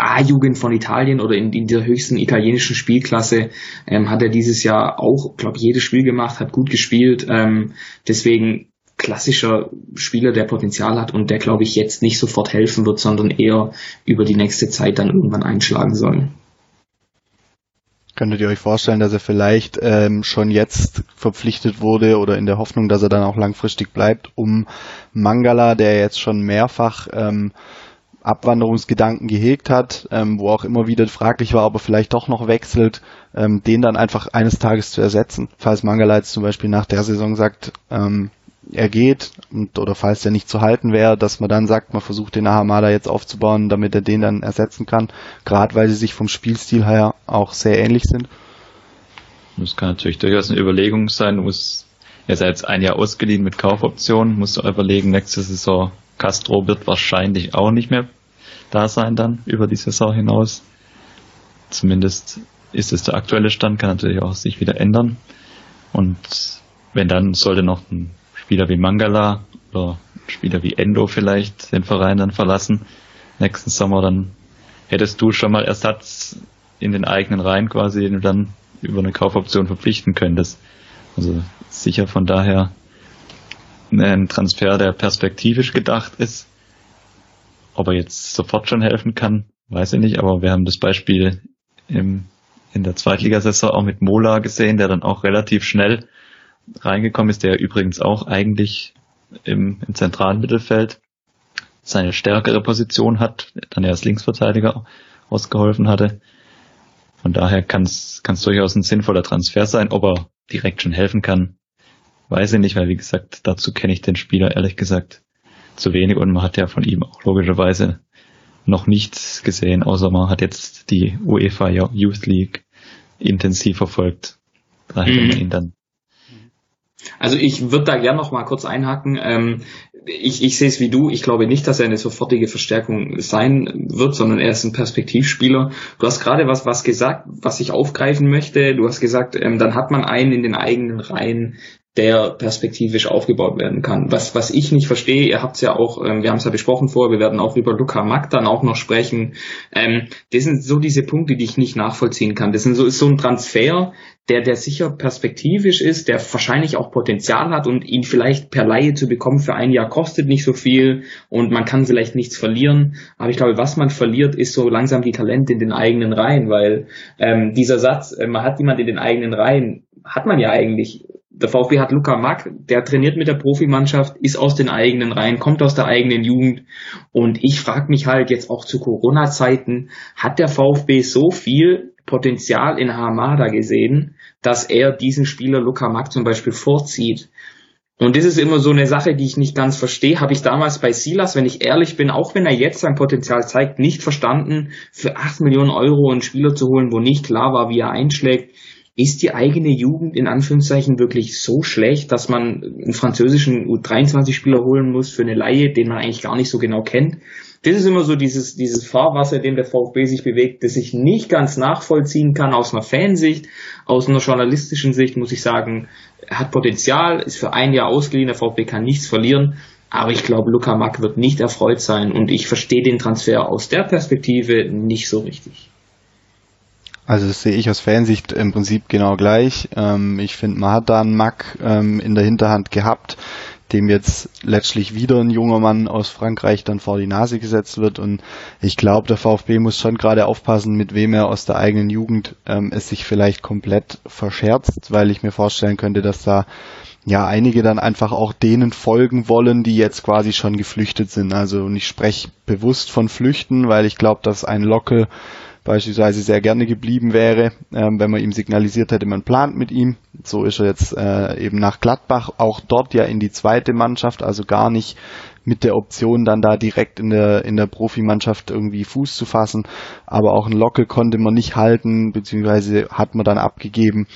A-Jugend von Italien oder in, in der höchsten italienischen Spielklasse ähm, hat er dieses Jahr auch, glaube ich, jedes Spiel gemacht, hat gut gespielt. Ähm, deswegen klassischer Spieler, der Potenzial hat und der, glaube ich, jetzt nicht sofort helfen wird, sondern eher über die nächste Zeit dann irgendwann einschlagen soll. Könntet ihr euch vorstellen, dass er vielleicht ähm, schon jetzt verpflichtet wurde oder in der Hoffnung, dass er dann auch langfristig bleibt, um Mangala, der jetzt schon mehrfach ähm, Abwanderungsgedanken gehegt hat, ähm, wo auch immer wieder fraglich war, ob er vielleicht doch noch wechselt, ähm, den dann einfach eines Tages zu ersetzen. Falls Mangala jetzt zum Beispiel nach der Saison sagt, ähm, er geht und, oder falls der nicht zu halten wäre, dass man dann sagt, man versucht den Ahamada jetzt aufzubauen, damit er den dann ersetzen kann, gerade weil sie sich vom Spielstil her auch sehr ähnlich sind. Das kann natürlich durchaus eine Überlegung sein. Du musst, er ist jetzt ein Jahr ausgeliehen mit Kaufoption, musst du überlegen, nächste Saison Castro wird wahrscheinlich auch nicht mehr da sein dann über die Saison hinaus. Zumindest ist es der aktuelle Stand, kann natürlich auch sich wieder ändern. Und wenn dann sollte noch ein Spieler wie Mangala oder ein Spieler wie Endo vielleicht den Verein dann verlassen nächsten Sommer, dann hättest du schon mal Ersatz in den eigenen Reihen quasi, den du dann über eine Kaufoption verpflichten könntest. Also sicher von daher ein Transfer, der perspektivisch gedacht ist. Ob er jetzt sofort schon helfen kann, weiß ich nicht, aber wir haben das Beispiel im, in der Zweitligasaison auch mit Mola gesehen, der dann auch relativ schnell reingekommen ist, der übrigens auch eigentlich im, im zentralen Mittelfeld seine stärkere Position hat, dann er als Linksverteidiger ausgeholfen hatte. Von daher kann es durchaus ein sinnvoller Transfer sein. Ob er direkt schon helfen kann, weiß ich nicht, weil wie gesagt, dazu kenne ich den Spieler ehrlich gesagt zu wenig und man hat ja von ihm auch logischerweise noch nichts gesehen, außer man hat jetzt die UEFA Youth League intensiv verfolgt. Da hätte mhm. man ihn dann. Also ich würde da gerne noch mal kurz einhaken. Ähm, ich, ich sehe es wie du. Ich glaube nicht, dass er eine sofortige Verstärkung sein wird, sondern er ist ein Perspektivspieler. Du hast gerade was, was gesagt, was ich aufgreifen möchte. Du hast gesagt, ähm, dann hat man einen in den eigenen Reihen, der perspektivisch aufgebaut werden kann. Was, was ich nicht verstehe, ihr habt es ja auch, ähm, wir haben es ja besprochen vorher, wir werden auch über Luca Mack dann auch noch sprechen. Ähm, das sind so diese Punkte, die ich nicht nachvollziehen kann. Das sind so, ist so ein Transfer, der, der sicher perspektivisch ist, der wahrscheinlich auch Potenzial hat und ihn vielleicht per Laie zu bekommen für ein Jahr kostet nicht so viel und man kann vielleicht nichts verlieren. Aber ich glaube, was man verliert, ist so langsam die Talente in den eigenen Reihen, weil ähm, dieser Satz, äh, man hat jemand in den eigenen Reihen, hat man ja eigentlich der VfB hat Luca Mack, der trainiert mit der Profimannschaft, ist aus den eigenen Reihen, kommt aus der eigenen Jugend. Und ich frage mich halt jetzt auch zu Corona-Zeiten, hat der VfB so viel Potenzial in Hamada gesehen, dass er diesen Spieler Luca Mack zum Beispiel vorzieht? Und das ist immer so eine Sache, die ich nicht ganz verstehe. Habe ich damals bei Silas, wenn ich ehrlich bin, auch wenn er jetzt sein Potenzial zeigt, nicht verstanden, für 8 Millionen Euro einen Spieler zu holen, wo nicht klar war, wie er einschlägt. Ist die eigene Jugend in Anführungszeichen wirklich so schlecht, dass man einen französischen U23-Spieler holen muss für eine Laie, den man eigentlich gar nicht so genau kennt? Das ist immer so dieses, dieses Fahrwasser, in dem der VfB sich bewegt, das ich nicht ganz nachvollziehen kann aus einer Fansicht. Aus einer journalistischen Sicht muss ich sagen, hat Potenzial, ist für ein Jahr ausgeliehen, der VfB kann nichts verlieren. Aber ich glaube, Luca Mack wird nicht erfreut sein und ich verstehe den Transfer aus der Perspektive nicht so richtig. Also das sehe ich aus Fansicht im Prinzip genau gleich. Ähm, ich finde, man hat da einen Mack ähm, in der Hinterhand gehabt, dem jetzt letztlich wieder ein junger Mann aus Frankreich dann vor die Nase gesetzt wird. Und ich glaube, der VfB muss schon gerade aufpassen, mit wem er aus der eigenen Jugend ähm, es sich vielleicht komplett verscherzt, weil ich mir vorstellen könnte, dass da ja einige dann einfach auch denen folgen wollen, die jetzt quasi schon geflüchtet sind. Also und ich spreche bewusst von Flüchten, weil ich glaube, dass ein Locke beispielsweise sehr gerne geblieben wäre, ähm, wenn man ihm signalisiert hätte, man plant mit ihm. So ist er jetzt äh, eben nach Gladbach, auch dort ja in die zweite Mannschaft, also gar nicht mit der Option dann da direkt in der in der Profimannschaft irgendwie Fuß zu fassen. Aber auch ein Locke konnte man nicht halten, beziehungsweise hat man dann abgegeben.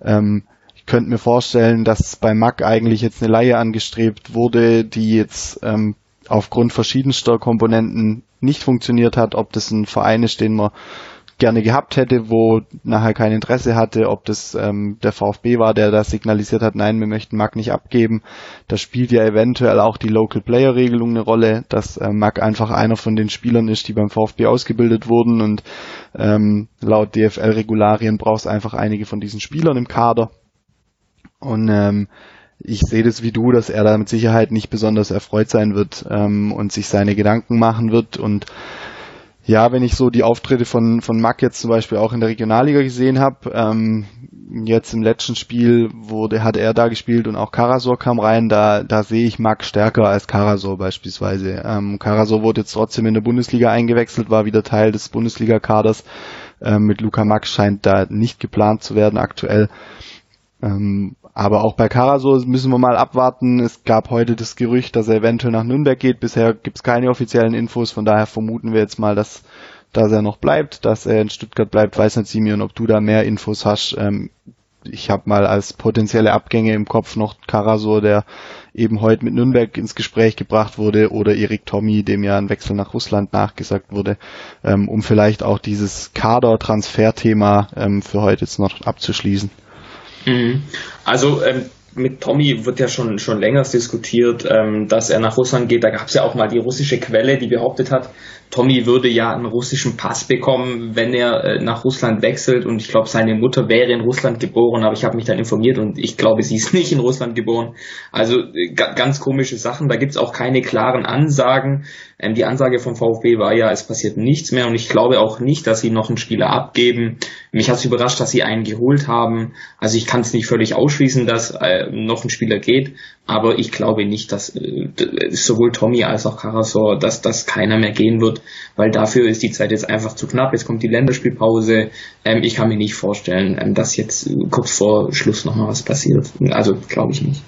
Ähm, ich könnte mir vorstellen, dass bei Mack eigentlich jetzt eine Laie angestrebt wurde, die jetzt ähm, aufgrund verschiedenster Komponenten nicht funktioniert hat, ob das ein Verein ist, den man gerne gehabt hätte, wo nachher kein Interesse hatte, ob das ähm, der VfB war, der da signalisiert hat, nein, wir möchten Mac nicht abgeben. Da spielt ja eventuell auch die Local Player Regelung eine Rolle, dass äh, Mac einfach einer von den Spielern ist, die beim VfB ausgebildet wurden und ähm, laut DFL-Regularien brauchst einfach einige von diesen Spielern im Kader. Und ähm, ich sehe das wie du, dass er da mit Sicherheit nicht besonders erfreut sein wird ähm, und sich seine Gedanken machen wird. Und ja, wenn ich so die Auftritte von, von Mack jetzt zum Beispiel auch in der Regionalliga gesehen habe, ähm, jetzt im letzten Spiel wurde, hat er da gespielt und auch Karasor kam rein, da, da sehe ich Mack stärker als Karasor beispielsweise. Ähm, Karasor wurde jetzt trotzdem in der Bundesliga eingewechselt, war wieder Teil des Bundesliga-Kaders. Ähm, mit Luca Mack scheint da nicht geplant zu werden aktuell. Ähm, aber auch bei Karasor müssen wir mal abwarten. Es gab heute das Gerücht, dass er eventuell nach Nürnberg geht. Bisher gibt es keine offiziellen Infos, von daher vermuten wir jetzt mal, dass, dass er noch bleibt, dass er in Stuttgart bleibt. Weiß nicht, Simeon, ob du da mehr Infos hast. Ähm, ich habe mal als potenzielle Abgänge im Kopf noch Karasor, der eben heute mit Nürnberg ins Gespräch gebracht wurde, oder Erik Tommy, dem ja ein Wechsel nach Russland nachgesagt wurde, ähm, um vielleicht auch dieses Kader-Transfer-Thema ähm, für heute jetzt noch abzuschließen. Mhm. Also ähm, mit Tommy wird ja schon schon länger diskutiert, ähm, dass er nach Russland geht. Da gab es ja auch mal die russische Quelle, die behauptet hat, Tommy würde ja einen russischen Pass bekommen, wenn er äh, nach Russland wechselt. Und ich glaube, seine Mutter wäre in Russland geboren, aber ich habe mich dann informiert und ich glaube, sie ist nicht in Russland geboren. Also äh, ganz komische Sachen. Da gibt's auch keine klaren Ansagen. Ähm, die Ansage vom VfB war ja, es passiert nichts mehr und ich glaube auch nicht, dass sie noch einen Spieler abgeben. Mich hat es überrascht, dass sie einen geholt haben. Also ich kann es nicht völlig ausschließen, dass äh, noch ein Spieler geht, aber ich glaube nicht, dass äh, sowohl Tommy als auch Karasor, dass das keiner mehr gehen wird weil dafür ist die Zeit jetzt einfach zu knapp. Jetzt kommt die Länderspielpause. Ähm, ich kann mir nicht vorstellen, ähm, dass jetzt kurz vor Schluss nochmal was passiert. Also glaube ich nicht.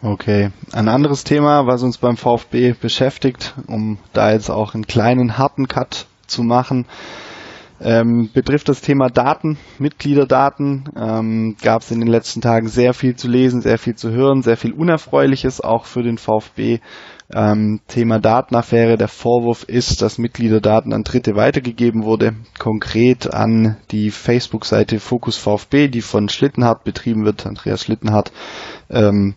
Okay, ein anderes Thema, was uns beim VfB beschäftigt, um da jetzt auch einen kleinen harten Cut zu machen, ähm, betrifft das Thema Daten, Mitgliederdaten. Ähm, Gab es in den letzten Tagen sehr viel zu lesen, sehr viel zu hören, sehr viel Unerfreuliches auch für den VfB. Ähm, Thema Datenaffäre. Der Vorwurf ist, dass Mitgliederdaten an Dritte weitergegeben wurde. Konkret an die Facebook-Seite Focus VfB, die von Schlittenhardt betrieben wird, Andreas Schlittenhardt. Ähm,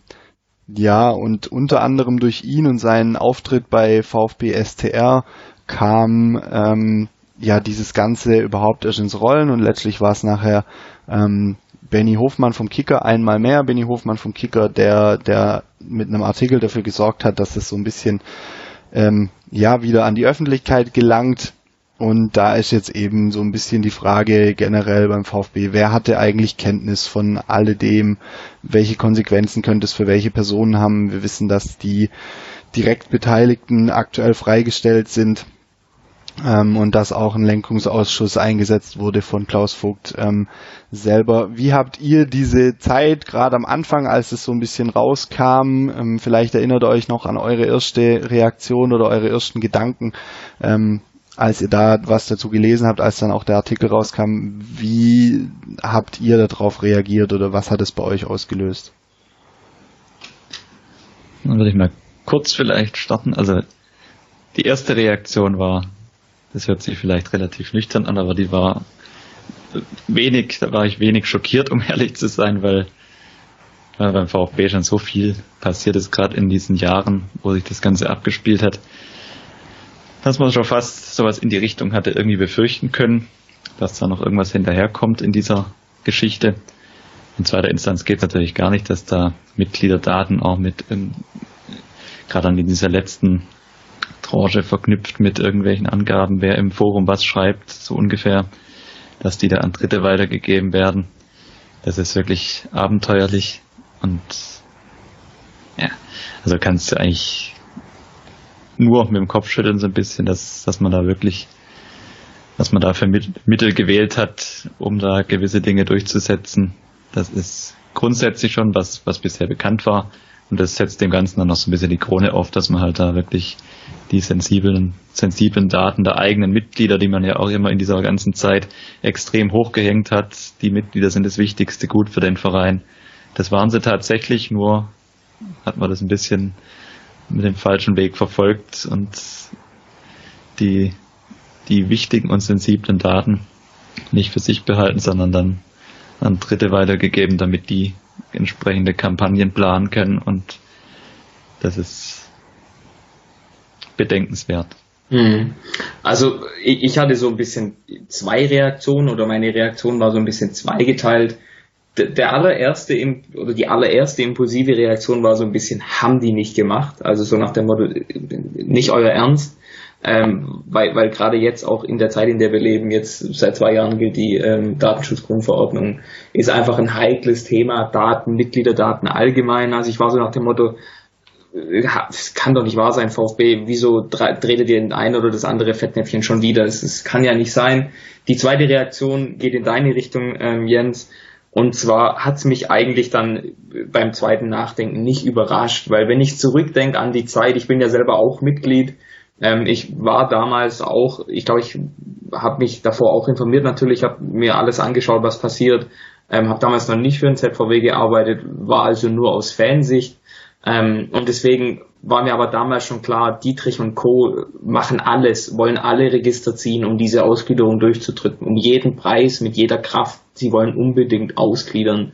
ja, und unter anderem durch ihn und seinen Auftritt bei VfB STR kam ähm, ja dieses Ganze überhaupt erst ins Rollen und letztlich war es nachher ähm, Benny Hofmann vom Kicker einmal mehr. Benny Hofmann vom Kicker, der, der mit einem Artikel dafür gesorgt hat, dass es so ein bisschen ähm, ja wieder an die Öffentlichkeit gelangt. Und da ist jetzt eben so ein bisschen die Frage generell beim VfB, wer hatte eigentlich Kenntnis von alledem? Welche Konsequenzen könnte es für welche Personen haben? Wir wissen, dass die direkt Beteiligten aktuell freigestellt sind. ähm, und dass auch ein Lenkungsausschuss eingesetzt wurde von Klaus Vogt ähm, selber. Wie habt ihr diese Zeit gerade am Anfang, als es so ein bisschen rauskam, ähm, vielleicht erinnert ihr euch noch an eure erste Reaktion oder eure ersten Gedanken, ähm, als ihr da was dazu gelesen habt, als dann auch der Artikel rauskam, wie habt ihr darauf reagiert oder was hat es bei euch ausgelöst? Dann würde ich mal kurz vielleicht starten. Also die erste Reaktion war, das hört sich vielleicht relativ nüchtern an, aber die war wenig, da war ich wenig schockiert, um ehrlich zu sein, weil, weil beim VfB schon so viel passiert ist, gerade in diesen Jahren, wo sich das Ganze abgespielt hat, dass man schon fast sowas in die Richtung hatte irgendwie befürchten können, dass da noch irgendwas hinterherkommt in dieser Geschichte. In zweiter Instanz geht natürlich gar nicht, dass da Mitgliederdaten auch mit, ähm, gerade an dieser letzten Tranche verknüpft mit irgendwelchen Angaben, wer im Forum was schreibt, so ungefähr, dass die da an Dritte weitergegeben werden. Das ist wirklich abenteuerlich und ja, also kannst du eigentlich nur mit dem Kopf schütteln so ein bisschen, dass, dass man da wirklich, dass man dafür Mittel gewählt hat, um da gewisse Dinge durchzusetzen. Das ist grundsätzlich schon was, was bisher bekannt war. Und das setzt dem Ganzen dann noch so ein bisschen die Krone auf, dass man halt da wirklich die sensiblen, sensiblen Daten der eigenen Mitglieder, die man ja auch immer in dieser ganzen Zeit extrem hochgehängt hat, die Mitglieder sind das wichtigste Gut für den Verein. Das waren sie tatsächlich, nur hat man das ein bisschen mit dem falschen Weg verfolgt und die, die wichtigen und sensiblen Daten nicht für sich behalten, sondern dann an Dritte weitergegeben, damit die entsprechende Kampagnen planen können und das ist bedenkenswert. Mhm. Also ich hatte so ein bisschen zwei Reaktionen oder meine Reaktion war so ein bisschen zweigeteilt. Der allererste oder die allererste impulsive Reaktion war so ein bisschen, haben die nicht gemacht? Also so nach dem Motto, nicht euer Ernst. Ähm, weil, weil gerade jetzt auch in der Zeit, in der wir leben, jetzt seit zwei Jahren gilt die ähm, Datenschutzgrundverordnung, ist einfach ein heikles Thema, Daten, Mitgliederdaten allgemein. Also ich war so nach dem Motto, äh, es kann doch nicht wahr sein, VfB, wieso dreht ihr den ein oder das andere Fettnäpfchen schon wieder? Es kann ja nicht sein. Die zweite Reaktion geht in deine Richtung, ähm, Jens. Und zwar hat's mich eigentlich dann beim zweiten Nachdenken nicht überrascht, weil wenn ich zurückdenke an die Zeit, ich bin ja selber auch Mitglied, ähm, ich war damals auch, ich glaube, ich habe mich davor auch informiert natürlich, habe mir alles angeschaut, was passiert, ähm, habe damals noch nicht für den ZVW gearbeitet, war also nur aus Fansicht. Ähm, und deswegen war mir aber damals schon klar, Dietrich und Co. machen alles, wollen alle Register ziehen, um diese Ausgliederung durchzudrücken, um jeden Preis, mit jeder Kraft. Sie wollen unbedingt ausgliedern.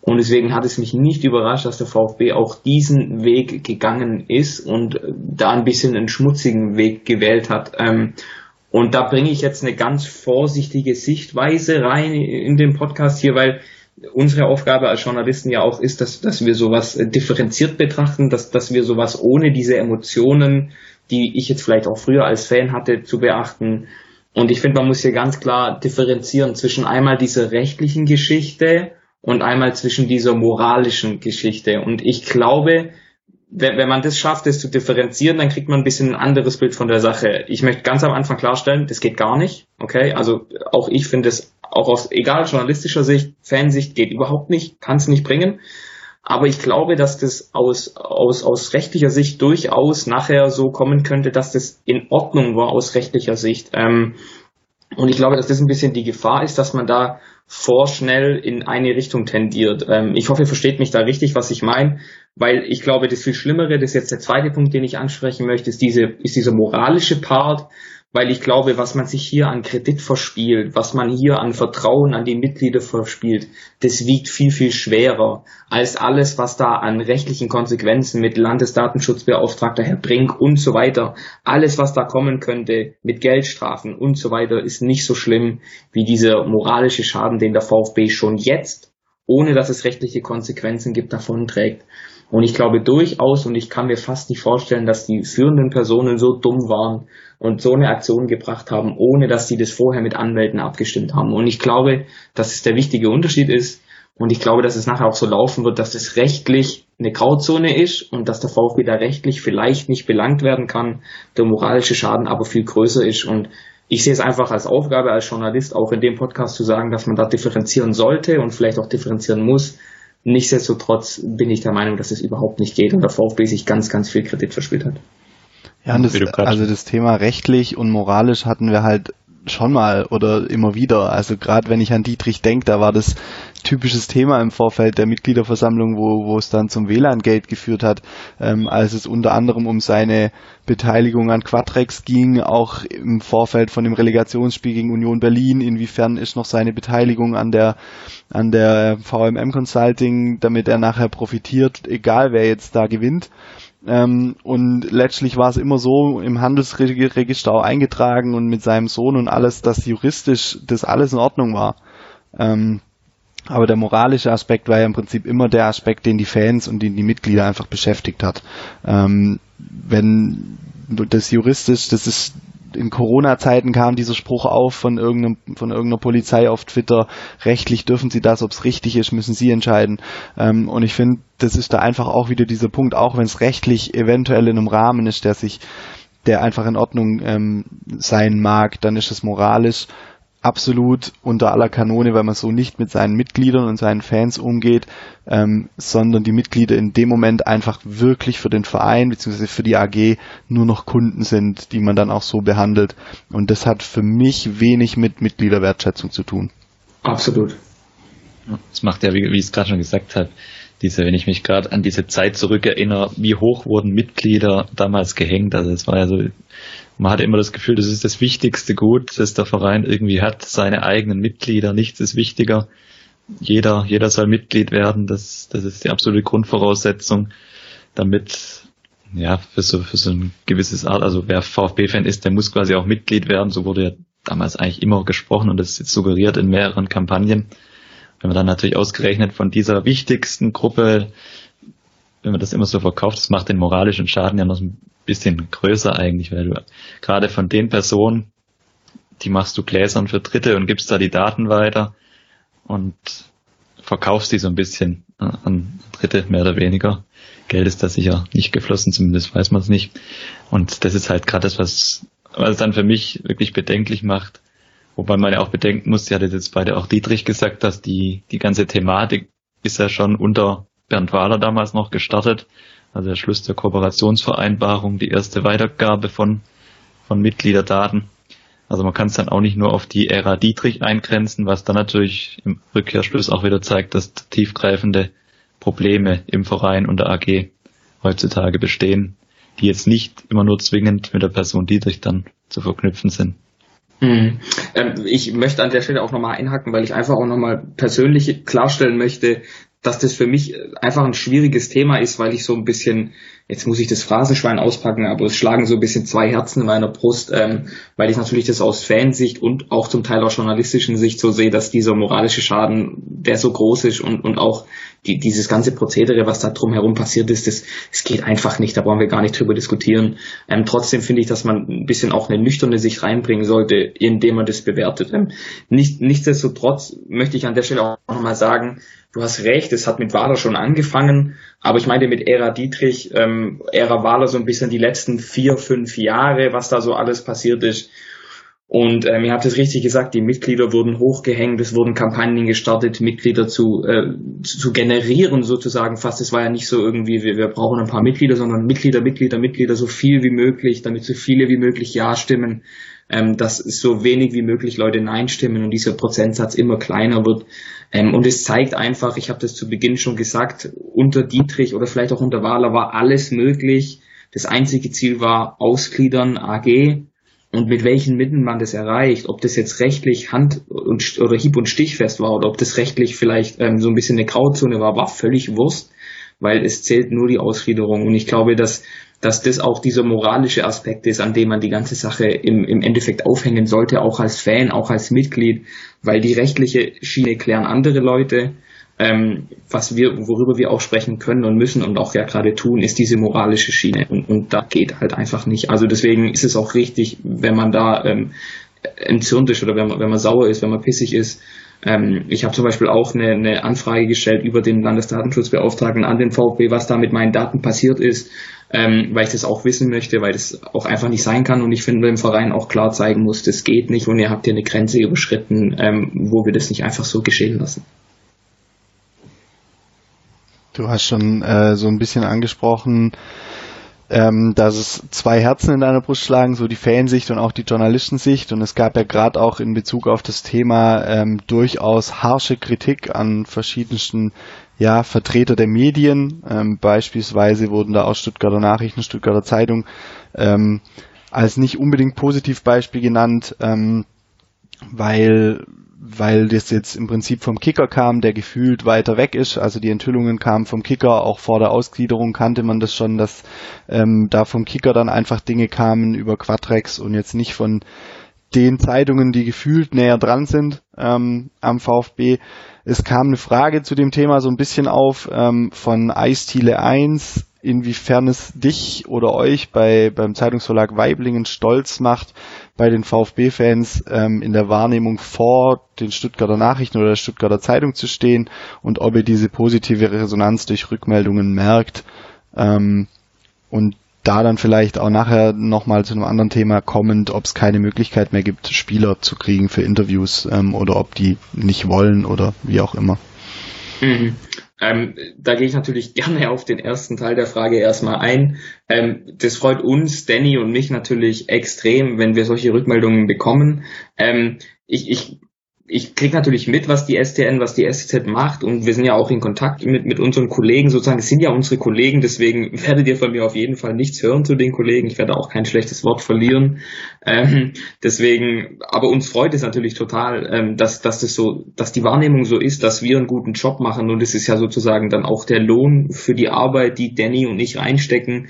Und deswegen hat es mich nicht überrascht, dass der VfB auch diesen Weg gegangen ist und da ein bisschen einen schmutzigen Weg gewählt hat. Ähm, und da bringe ich jetzt eine ganz vorsichtige Sichtweise rein in den Podcast hier, weil unsere Aufgabe als Journalisten ja auch ist, dass, dass wir sowas differenziert betrachten, dass, dass wir sowas ohne diese Emotionen, die ich jetzt vielleicht auch früher als Fan hatte, zu beachten. Und ich finde, man muss hier ganz klar differenzieren zwischen einmal dieser rechtlichen Geschichte und einmal zwischen dieser moralischen Geschichte. Und ich glaube, wenn, wenn man das schafft, das zu differenzieren, dann kriegt man ein bisschen ein anderes Bild von der Sache. Ich möchte ganz am Anfang klarstellen, das geht gar nicht. Okay, also auch ich finde es auch aus egal journalistischer Sicht, Fansicht geht überhaupt nicht, kann es nicht bringen. Aber ich glaube, dass das aus, aus, aus rechtlicher Sicht durchaus nachher so kommen könnte, dass das in Ordnung war aus rechtlicher Sicht. Ähm, und ich glaube, dass das ein bisschen die Gefahr ist, dass man da vorschnell in eine Richtung tendiert. Ähm, ich hoffe, ihr versteht mich da richtig, was ich meine, weil ich glaube, das viel Schlimmere, das ist jetzt der zweite Punkt, den ich ansprechen möchte, ist diese, ist dieser moralische Part, weil ich glaube, was man sich hier an Kredit verspielt, was man hier an Vertrauen an die Mitglieder verspielt, das wiegt viel, viel schwerer als alles, was da an rechtlichen Konsequenzen mit Landesdatenschutzbeauftragter Herr Brink und so weiter, alles, was da kommen könnte mit Geldstrafen und so weiter, ist nicht so schlimm wie dieser moralische Schaden, den der VfB schon jetzt, ohne dass es rechtliche Konsequenzen gibt, davonträgt. Und ich glaube durchaus, und ich kann mir fast nicht vorstellen, dass die führenden Personen so dumm waren und so eine Aktion gebracht haben, ohne dass sie das vorher mit Anwälten abgestimmt haben. Und ich glaube, dass es der wichtige Unterschied ist. Und ich glaube, dass es nachher auch so laufen wird, dass es rechtlich eine Grauzone ist und dass der VfB da rechtlich vielleicht nicht belangt werden kann, der moralische Schaden aber viel größer ist und ich sehe es einfach als Aufgabe als Journalist auch in dem Podcast zu sagen, dass man da differenzieren sollte und vielleicht auch differenzieren muss. Nichtsdestotrotz bin ich der Meinung, dass es überhaupt nicht geht und der VfB sich ganz, ganz viel Kredit verspielt hat. Ja, das, also das Thema rechtlich und moralisch hatten wir halt schon mal oder immer wieder. Also gerade wenn ich an Dietrich denke, da war das typisches Thema im Vorfeld der Mitgliederversammlung, wo, wo es dann zum WLAN-Gate geführt hat, ähm, als es unter anderem um seine Beteiligung an Quadrex ging, auch im Vorfeld von dem Relegationsspiel gegen Union Berlin, inwiefern ist noch seine Beteiligung an der an der VMM Consulting, damit er nachher profitiert, egal wer jetzt da gewinnt. Ähm, und letztlich war es immer so im Handelsregister auch eingetragen und mit seinem Sohn und alles, dass juristisch das alles in Ordnung war. Ähm, aber der moralische Aspekt war ja im Prinzip immer der Aspekt, den die Fans und den die Mitglieder einfach beschäftigt hat. Ähm, wenn das juristisch, das ist in Corona-Zeiten kam dieser Spruch auf von irgendeinem, von irgendeiner Polizei auf Twitter, rechtlich dürfen sie das, ob es richtig ist, müssen sie entscheiden. Ähm, und ich finde, das ist da einfach auch wieder dieser Punkt, auch wenn es rechtlich eventuell in einem Rahmen ist, der sich, der einfach in Ordnung ähm, sein mag, dann ist es moralisch absolut unter aller Kanone, weil man so nicht mit seinen Mitgliedern und seinen Fans umgeht, ähm, sondern die Mitglieder in dem Moment einfach wirklich für den Verein bzw. für die AG nur noch Kunden sind, die man dann auch so behandelt. Und das hat für mich wenig mit Mitgliederwertschätzung zu tun. Absolut. Das macht ja, wie, wie ich es gerade schon gesagt habe, diese, wenn ich mich gerade an diese Zeit zurückerinnere, wie hoch wurden Mitglieder damals gehängt. Also es war ja so man hatte immer das Gefühl, das ist das wichtigste Gut, das der Verein irgendwie hat, seine eigenen Mitglieder, nichts ist wichtiger. Jeder, jeder soll Mitglied werden, das, das ist die absolute Grundvoraussetzung, damit, ja, für so, für so ein gewisses Art, also wer VfB-Fan ist, der muss quasi auch Mitglied werden, so wurde ja damals eigentlich immer gesprochen und das ist suggeriert in mehreren Kampagnen. Wenn man dann natürlich ausgerechnet von dieser wichtigsten Gruppe wenn man das immer so verkauft, das macht den moralischen Schaden ja noch bisschen größer eigentlich, weil du gerade von den Personen, die machst du gläsern für Dritte und gibst da die Daten weiter und verkaufst die so ein bisschen äh, an Dritte, mehr oder weniger. Geld ist da sicher nicht geflossen, zumindest weiß man es nicht. Und das ist halt gerade das, was, was es dann für mich wirklich bedenklich macht. Wobei man ja auch bedenken muss, sie hatte jetzt beide auch Dietrich gesagt, dass die, die ganze Thematik ist ja schon unter Bernd Wahler damals noch gestartet. Also der Schluss der Kooperationsvereinbarung, die erste Weitergabe von, von Mitgliederdaten. Also man kann es dann auch nicht nur auf die Ära Dietrich eingrenzen, was dann natürlich im Rückkehrschluss auch wieder zeigt, dass tiefgreifende Probleme im Verein und der AG heutzutage bestehen, die jetzt nicht immer nur zwingend mit der Person Dietrich dann zu verknüpfen sind. Mhm. Ähm, ich möchte an der Stelle auch nochmal einhaken, weil ich einfach auch nochmal persönlich klarstellen möchte, dass das für mich einfach ein schwieriges Thema ist, weil ich so ein bisschen, jetzt muss ich das Phrasenschwein auspacken, aber es schlagen so ein bisschen zwei Herzen in meiner Brust, ähm, weil ich natürlich das aus Fansicht und auch zum Teil aus journalistischen Sicht so sehe, dass dieser moralische Schaden, der so groß ist und, und auch die, dieses ganze Prozedere, was da drumherum passiert ist, das, das geht einfach nicht, da brauchen wir gar nicht drüber diskutieren. Ähm, trotzdem finde ich, dass man ein bisschen auch eine nüchterne Sicht reinbringen sollte, indem man das bewertet. Ähm, nicht, nichtsdestotrotz möchte ich an der Stelle auch nochmal sagen, du hast recht, es hat mit Wahler schon angefangen, aber ich meine mit Ära Dietrich, ähm, Ära Wahler so ein bisschen die letzten vier, fünf Jahre, was da so alles passiert ist. Und ähm, ihr habt es richtig gesagt, die Mitglieder wurden hochgehängt, es wurden Kampagnen gestartet, Mitglieder zu, äh, zu generieren sozusagen fast. Es war ja nicht so irgendwie, wir, wir brauchen ein paar Mitglieder, sondern Mitglieder, Mitglieder, Mitglieder, so viel wie möglich, damit so viele wie möglich Ja stimmen ähm, dass so wenig wie möglich Leute Nein stimmen und dieser Prozentsatz immer kleiner wird. Ähm, und es zeigt einfach, ich habe das zu Beginn schon gesagt, unter Dietrich oder vielleicht auch unter Wahler war alles möglich. Das einzige Ziel war Ausgliedern AG und mit welchen Mitteln man das erreicht, ob das jetzt rechtlich hand- und, oder hieb- und stichfest war oder ob das rechtlich vielleicht ähm, so ein bisschen eine Grauzone war, war völlig Wurst, weil es zählt nur die Ausgliederung. Und ich glaube, dass dass das auch dieser moralische Aspekt ist, an dem man die ganze Sache im, im Endeffekt aufhängen sollte, auch als Fan, auch als Mitglied, weil die rechtliche Schiene klären andere Leute. Ähm, was wir, worüber wir auch sprechen können und müssen und auch ja gerade tun, ist diese moralische Schiene und, und da geht halt einfach nicht. Also deswegen ist es auch richtig, wenn man da ähm, entzürnt ist oder wenn man, wenn man sauer ist, wenn man pissig ist, Ähm, ich habe zum Beispiel auch eine, eine Anfrage gestellt über den Landesdatenschutzbeauftragten an den VfB, was da mit meinen Daten passiert ist, ähm, weil ich das auch wissen möchte, weil das auch einfach nicht sein kann und ich finde, im Verein auch klar zeigen muss, das geht nicht und ihr habt hier eine Grenze überschritten, ähm, wo wir das nicht einfach so geschehen lassen. Du hast schon äh, so ein bisschen angesprochen, ähm, dass es zwei Herzen in deiner Brust schlagen, so die Fansicht und auch die Journalistensicht. Und es gab ja gerade auch in Bezug auf das Thema ähm, durchaus harsche Kritik an verschiedensten ja, Vertreter der Medien. Ähm, beispielsweise wurden da aus Stuttgarter Nachrichten, Stuttgarter Zeitung ähm, als nicht unbedingt Positivbeispiel genannt, ähm, weil weil das jetzt im Prinzip vom Kicker kam, der gefühlt weiter weg ist. Also die Enthüllungen kamen vom Kicker, auch vor der Ausgliederung kannte man das schon, dass ähm, da vom Kicker dann einfach Dinge kamen über Quadrex und jetzt nicht von den Zeitungen, die gefühlt näher dran sind ähm, am VfB. Es kam eine Frage zu dem Thema so ein bisschen auf ähm, von Eisdiele 1, inwiefern es dich oder euch bei beim Zeitungsverlag Weiblingen stolz macht, bei den VfB-Fans ähm, in der Wahrnehmung vor den Stuttgarter Nachrichten oder der Stuttgarter Zeitung zu stehen und ob ihr diese positive Resonanz durch Rückmeldungen merkt. Ähm, und da dann vielleicht auch nachher nochmal zu einem anderen Thema kommend, ob es keine Möglichkeit mehr gibt, Spieler zu kriegen für Interviews ähm, oder ob die nicht wollen oder wie auch immer. Mhm. Ähm, da gehe ich natürlich gerne auf den ersten Teil der Frage erstmal ein. Ähm, das freut uns, Danny und mich natürlich extrem, wenn wir solche Rückmeldungen bekommen. Ähm, ich, ich ich kriege natürlich mit, was die STN, was die SZ macht und wir sind ja auch in Kontakt mit, mit unseren Kollegen sozusagen. Es sind ja unsere Kollegen, deswegen werdet ihr von mir auf jeden Fall nichts hören zu den Kollegen. Ich werde auch kein schlechtes Wort verlieren. Ähm, deswegen, aber uns freut es natürlich total, ähm, dass, dass das so, dass die Wahrnehmung so ist, dass wir einen guten Job machen und es ist ja sozusagen dann auch der Lohn für die Arbeit, die Danny und ich reinstecken.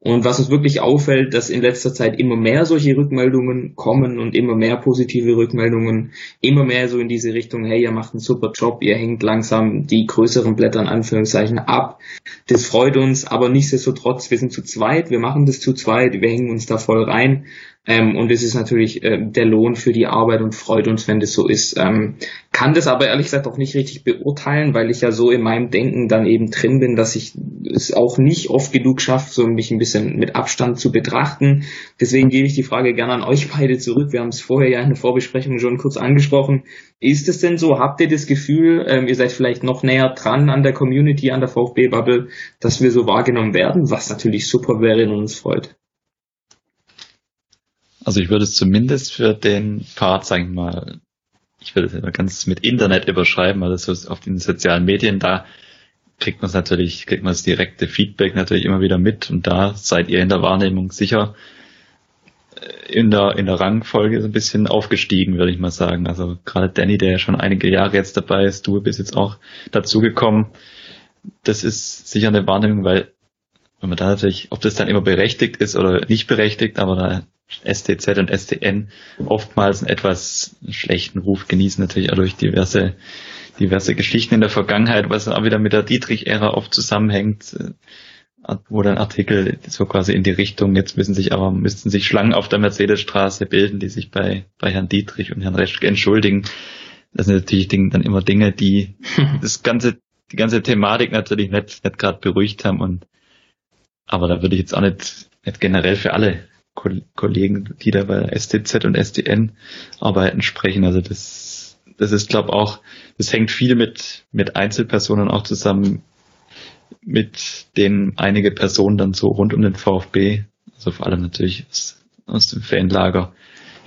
Und was uns wirklich auffällt, dass in letzter Zeit immer mehr solche Rückmeldungen kommen und immer mehr positive Rückmeldungen, immer mehr so in diese Richtung, hey, ihr macht einen super Job, ihr hängt langsam die größeren Blätter in Anführungszeichen ab. Das freut uns, aber nichtsdestotrotz, wir sind zu zweit, wir machen das zu zweit, wir hängen uns da voll rein. Ähm, und es ist natürlich äh, der Lohn für die Arbeit und freut uns, wenn das so ist. Ähm, kann das aber ehrlich gesagt auch nicht richtig beurteilen, weil ich ja so in meinem Denken dann eben drin bin, dass ich es auch nicht oft genug schaffe, so mich ein bisschen mit Abstand zu betrachten. Deswegen gebe ich die Frage gerne an euch beide zurück. Wir haben es vorher ja in der Vorbesprechung schon kurz angesprochen. Ist es denn so? Habt ihr das Gefühl, ähm, ihr seid vielleicht noch näher dran an der Community, an der VfB-Bubble, dass wir so wahrgenommen werden, was natürlich super wäre und uns freut? Also ich würde es zumindest für den Part, sagen wir mal, ich würde es ganz mit Internet überschreiben, also so auf den sozialen Medien, da kriegt man es natürlich, kriegt man das direkte Feedback natürlich immer wieder mit und da seid ihr in der Wahrnehmung sicher äh, in der, in der Rangfolge so ein bisschen aufgestiegen, würde ich mal sagen. Also gerade Danny, der ja schon einige Jahre jetzt dabei ist, du bist jetzt auch dazugekommen. Das ist sicher eine Wahrnehmung, weil wenn man da natürlich, ob das dann immer berechtigt ist oder nicht berechtigt, aber da STZ und STN oftmals einen etwas schlechten Ruf genießen, natürlich auch durch diverse, diverse Geschichten in der Vergangenheit, was auch wieder mit der Dietrich-Ära oft zusammenhängt, äh, wo dann Artikel so quasi in die Richtung, jetzt müssen sich aber, müssten sich Schlangen auf der Mercedesstraße bilden, die sich bei, bei Herrn Dietrich und Herrn Reschke entschuldigen. Das sind natürlich dann immer Dinge, die das ganze, die ganze Thematik natürlich nicht, nicht gerade beruhigt haben und aber da würde ich jetzt auch nicht, nicht generell für alle Kollegen, die da bei STZ und SDN arbeiten, sprechen. Also das, das ist, glaube auch, das hängt viel mit, mit Einzelpersonen auch zusammen, mit denen einige Personen dann so rund um den VfB, also vor allem natürlich aus, aus dem Fanlager,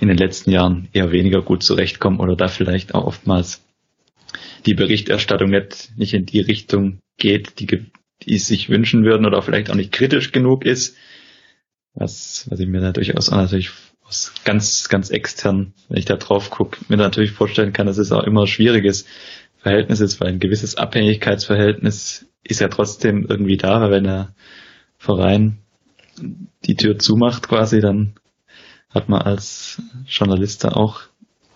in den letzten Jahren eher weniger gut zurechtkommen oder da vielleicht auch oftmals die Berichterstattung nicht, nicht in die Richtung geht, die, die sich wünschen würden oder vielleicht auch nicht kritisch genug ist was, was ich mir da durchaus auch natürlich aus ganz, ganz extern, wenn ich da drauf gucke, mir natürlich vorstellen kann, dass es auch immer ein schwieriges Verhältnis ist, weil ein gewisses Abhängigkeitsverhältnis ist ja trotzdem irgendwie da, weil wenn der Verein die Tür zumacht quasi, dann hat man als Journalist da auch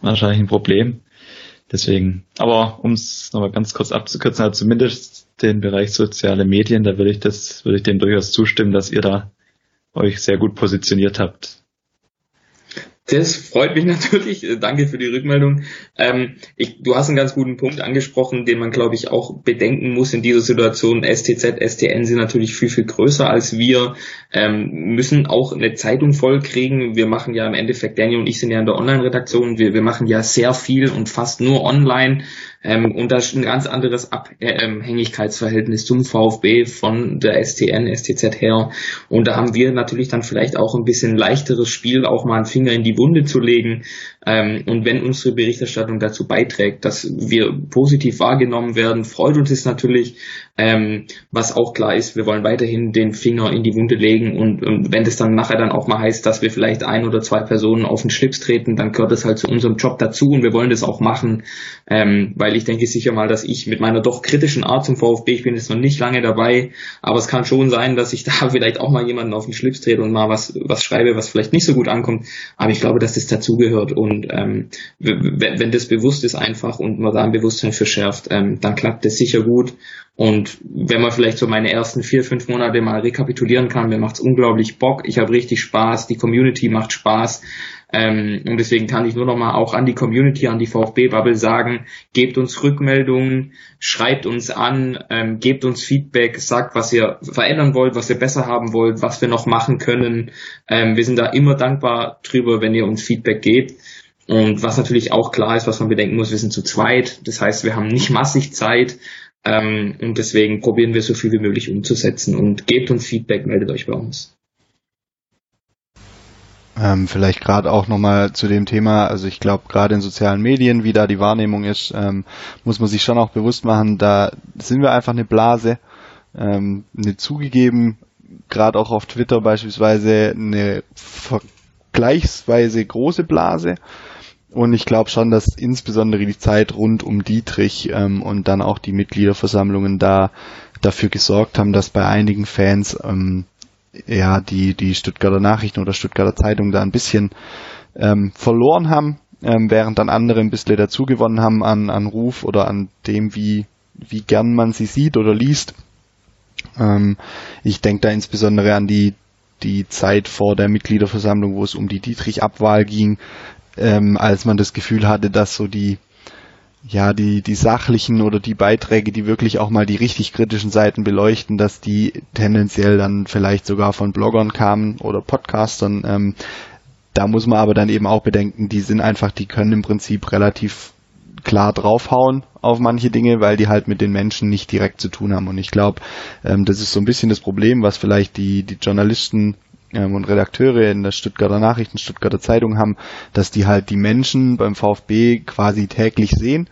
wahrscheinlich ein Problem. Deswegen, aber um es nochmal ganz kurz abzukürzen, also zumindest den Bereich soziale Medien, da würde ich das, würde ich dem durchaus zustimmen, dass ihr da euch sehr gut positioniert habt. Das freut mich natürlich. Danke für die Rückmeldung. Ähm, ich, du hast einen ganz guten Punkt angesprochen, den man, glaube ich, auch bedenken muss in dieser Situation. STZ, STN sind natürlich viel, viel größer als wir, ähm, müssen auch eine Zeitung vollkriegen. Wir machen ja im Endeffekt, Daniel und ich sind ja in der Online-Redaktion, wir, wir machen ja sehr viel und fast nur online. Ähm, und da ist ein ganz anderes Abhängigkeitsverhältnis zum VfB von der STN, STZ her. Und da haben wir natürlich dann vielleicht auch ein bisschen leichteres Spiel, auch mal einen Finger in die Wunde zu legen. Ähm, und wenn unsere Berichterstattung dazu beiträgt, dass wir positiv wahrgenommen werden, freut uns es natürlich. Ähm, was auch klar ist, wir wollen weiterhin den Finger in die Wunde legen und, und wenn das dann nachher dann auch mal heißt, dass wir vielleicht ein oder zwei Personen auf den Schlips treten, dann gehört das halt zu unserem Job dazu und wir wollen das auch machen, ähm, weil ich denke sicher mal, dass ich mit meiner doch kritischen Art zum VfB, ich bin jetzt noch nicht lange dabei, aber es kann schon sein, dass ich da vielleicht auch mal jemanden auf den Schlips trete und mal was, was schreibe, was vielleicht nicht so gut ankommt, aber ich glaube, dass das dazugehört und ähm, wenn, das bewusst ist einfach und man da ein Bewusstsein für schärft, ähm, dann klappt das sicher gut und wenn man vielleicht so meine ersten vier, fünf Monate mal rekapitulieren kann, mir macht's unglaublich Bock, ich habe richtig Spaß, die Community macht Spaß. Ähm, und deswegen kann ich nur noch mal auch an die Community, an die VfB-Bubble sagen, gebt uns Rückmeldungen, schreibt uns an, ähm, gebt uns Feedback, sagt, was ihr verändern wollt, was ihr besser haben wollt, was wir noch machen können. Ähm, wir sind da immer dankbar drüber, wenn ihr uns Feedback gebt. Und was natürlich auch klar ist, was man bedenken muss, wir sind zu zweit. Das heißt, wir haben nicht massig Zeit. Ähm, und deswegen probieren wir so viel wie möglich umzusetzen und gebt uns Feedback, meldet euch bei uns. Ähm, vielleicht gerade auch nochmal zu dem Thema, also ich glaube gerade in sozialen Medien, wie da die Wahrnehmung ist, ähm, muss man sich schon auch bewusst machen, da sind wir einfach eine Blase, ähm, eine zugegeben, gerade auch auf Twitter beispielsweise eine vergleichsweise große Blase. Und ich glaube schon, dass insbesondere die Zeit rund um Dietrich ähm, und dann auch die Mitgliederversammlungen da dafür gesorgt haben, dass bei einigen Fans ähm, ja die die Stuttgarter Nachrichten oder Stuttgarter Zeitung da ein bisschen ähm, verloren haben, ähm, während dann andere ein bisschen dazu gewonnen haben an, an Ruf oder an dem, wie wie gern man sie sieht oder liest. Ähm, ich denke da insbesondere an die die Zeit vor der Mitgliederversammlung, wo es um die Dietrich-Abwahl ging, ähm, als man das Gefühl hatte, dass so die ja, die, die sachlichen oder die Beiträge, die wirklich auch mal die richtig kritischen Seiten beleuchten, dass die tendenziell dann vielleicht sogar von Bloggern kamen oder Podcastern. Ähm, da muss man aber dann eben auch bedenken, die sind einfach, die können im Prinzip relativ klar draufhauen auf manche Dinge, weil die halt mit den Menschen nicht direkt zu tun haben. Und ich glaube, ähm, das ist so ein bisschen das Problem, was vielleicht die, die Journalisten ähm, und Redakteure in der Stuttgarter Nachrichten, Stuttgarter Zeitung haben, dass die halt die Menschen beim VfB quasi täglich sehen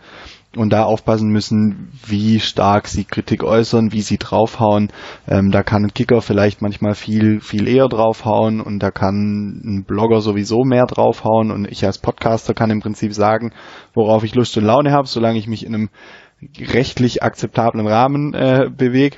und da aufpassen müssen, wie stark sie Kritik äußern, wie sie draufhauen. Ähm, da kann ein Kicker vielleicht manchmal viel, viel eher draufhauen und da kann ein Blogger sowieso mehr draufhauen und ich als Podcaster kann im Prinzip sagen, worauf ich Lust und Laune habe, solange ich mich in einem rechtlich akzeptablen Rahmen äh, bewege.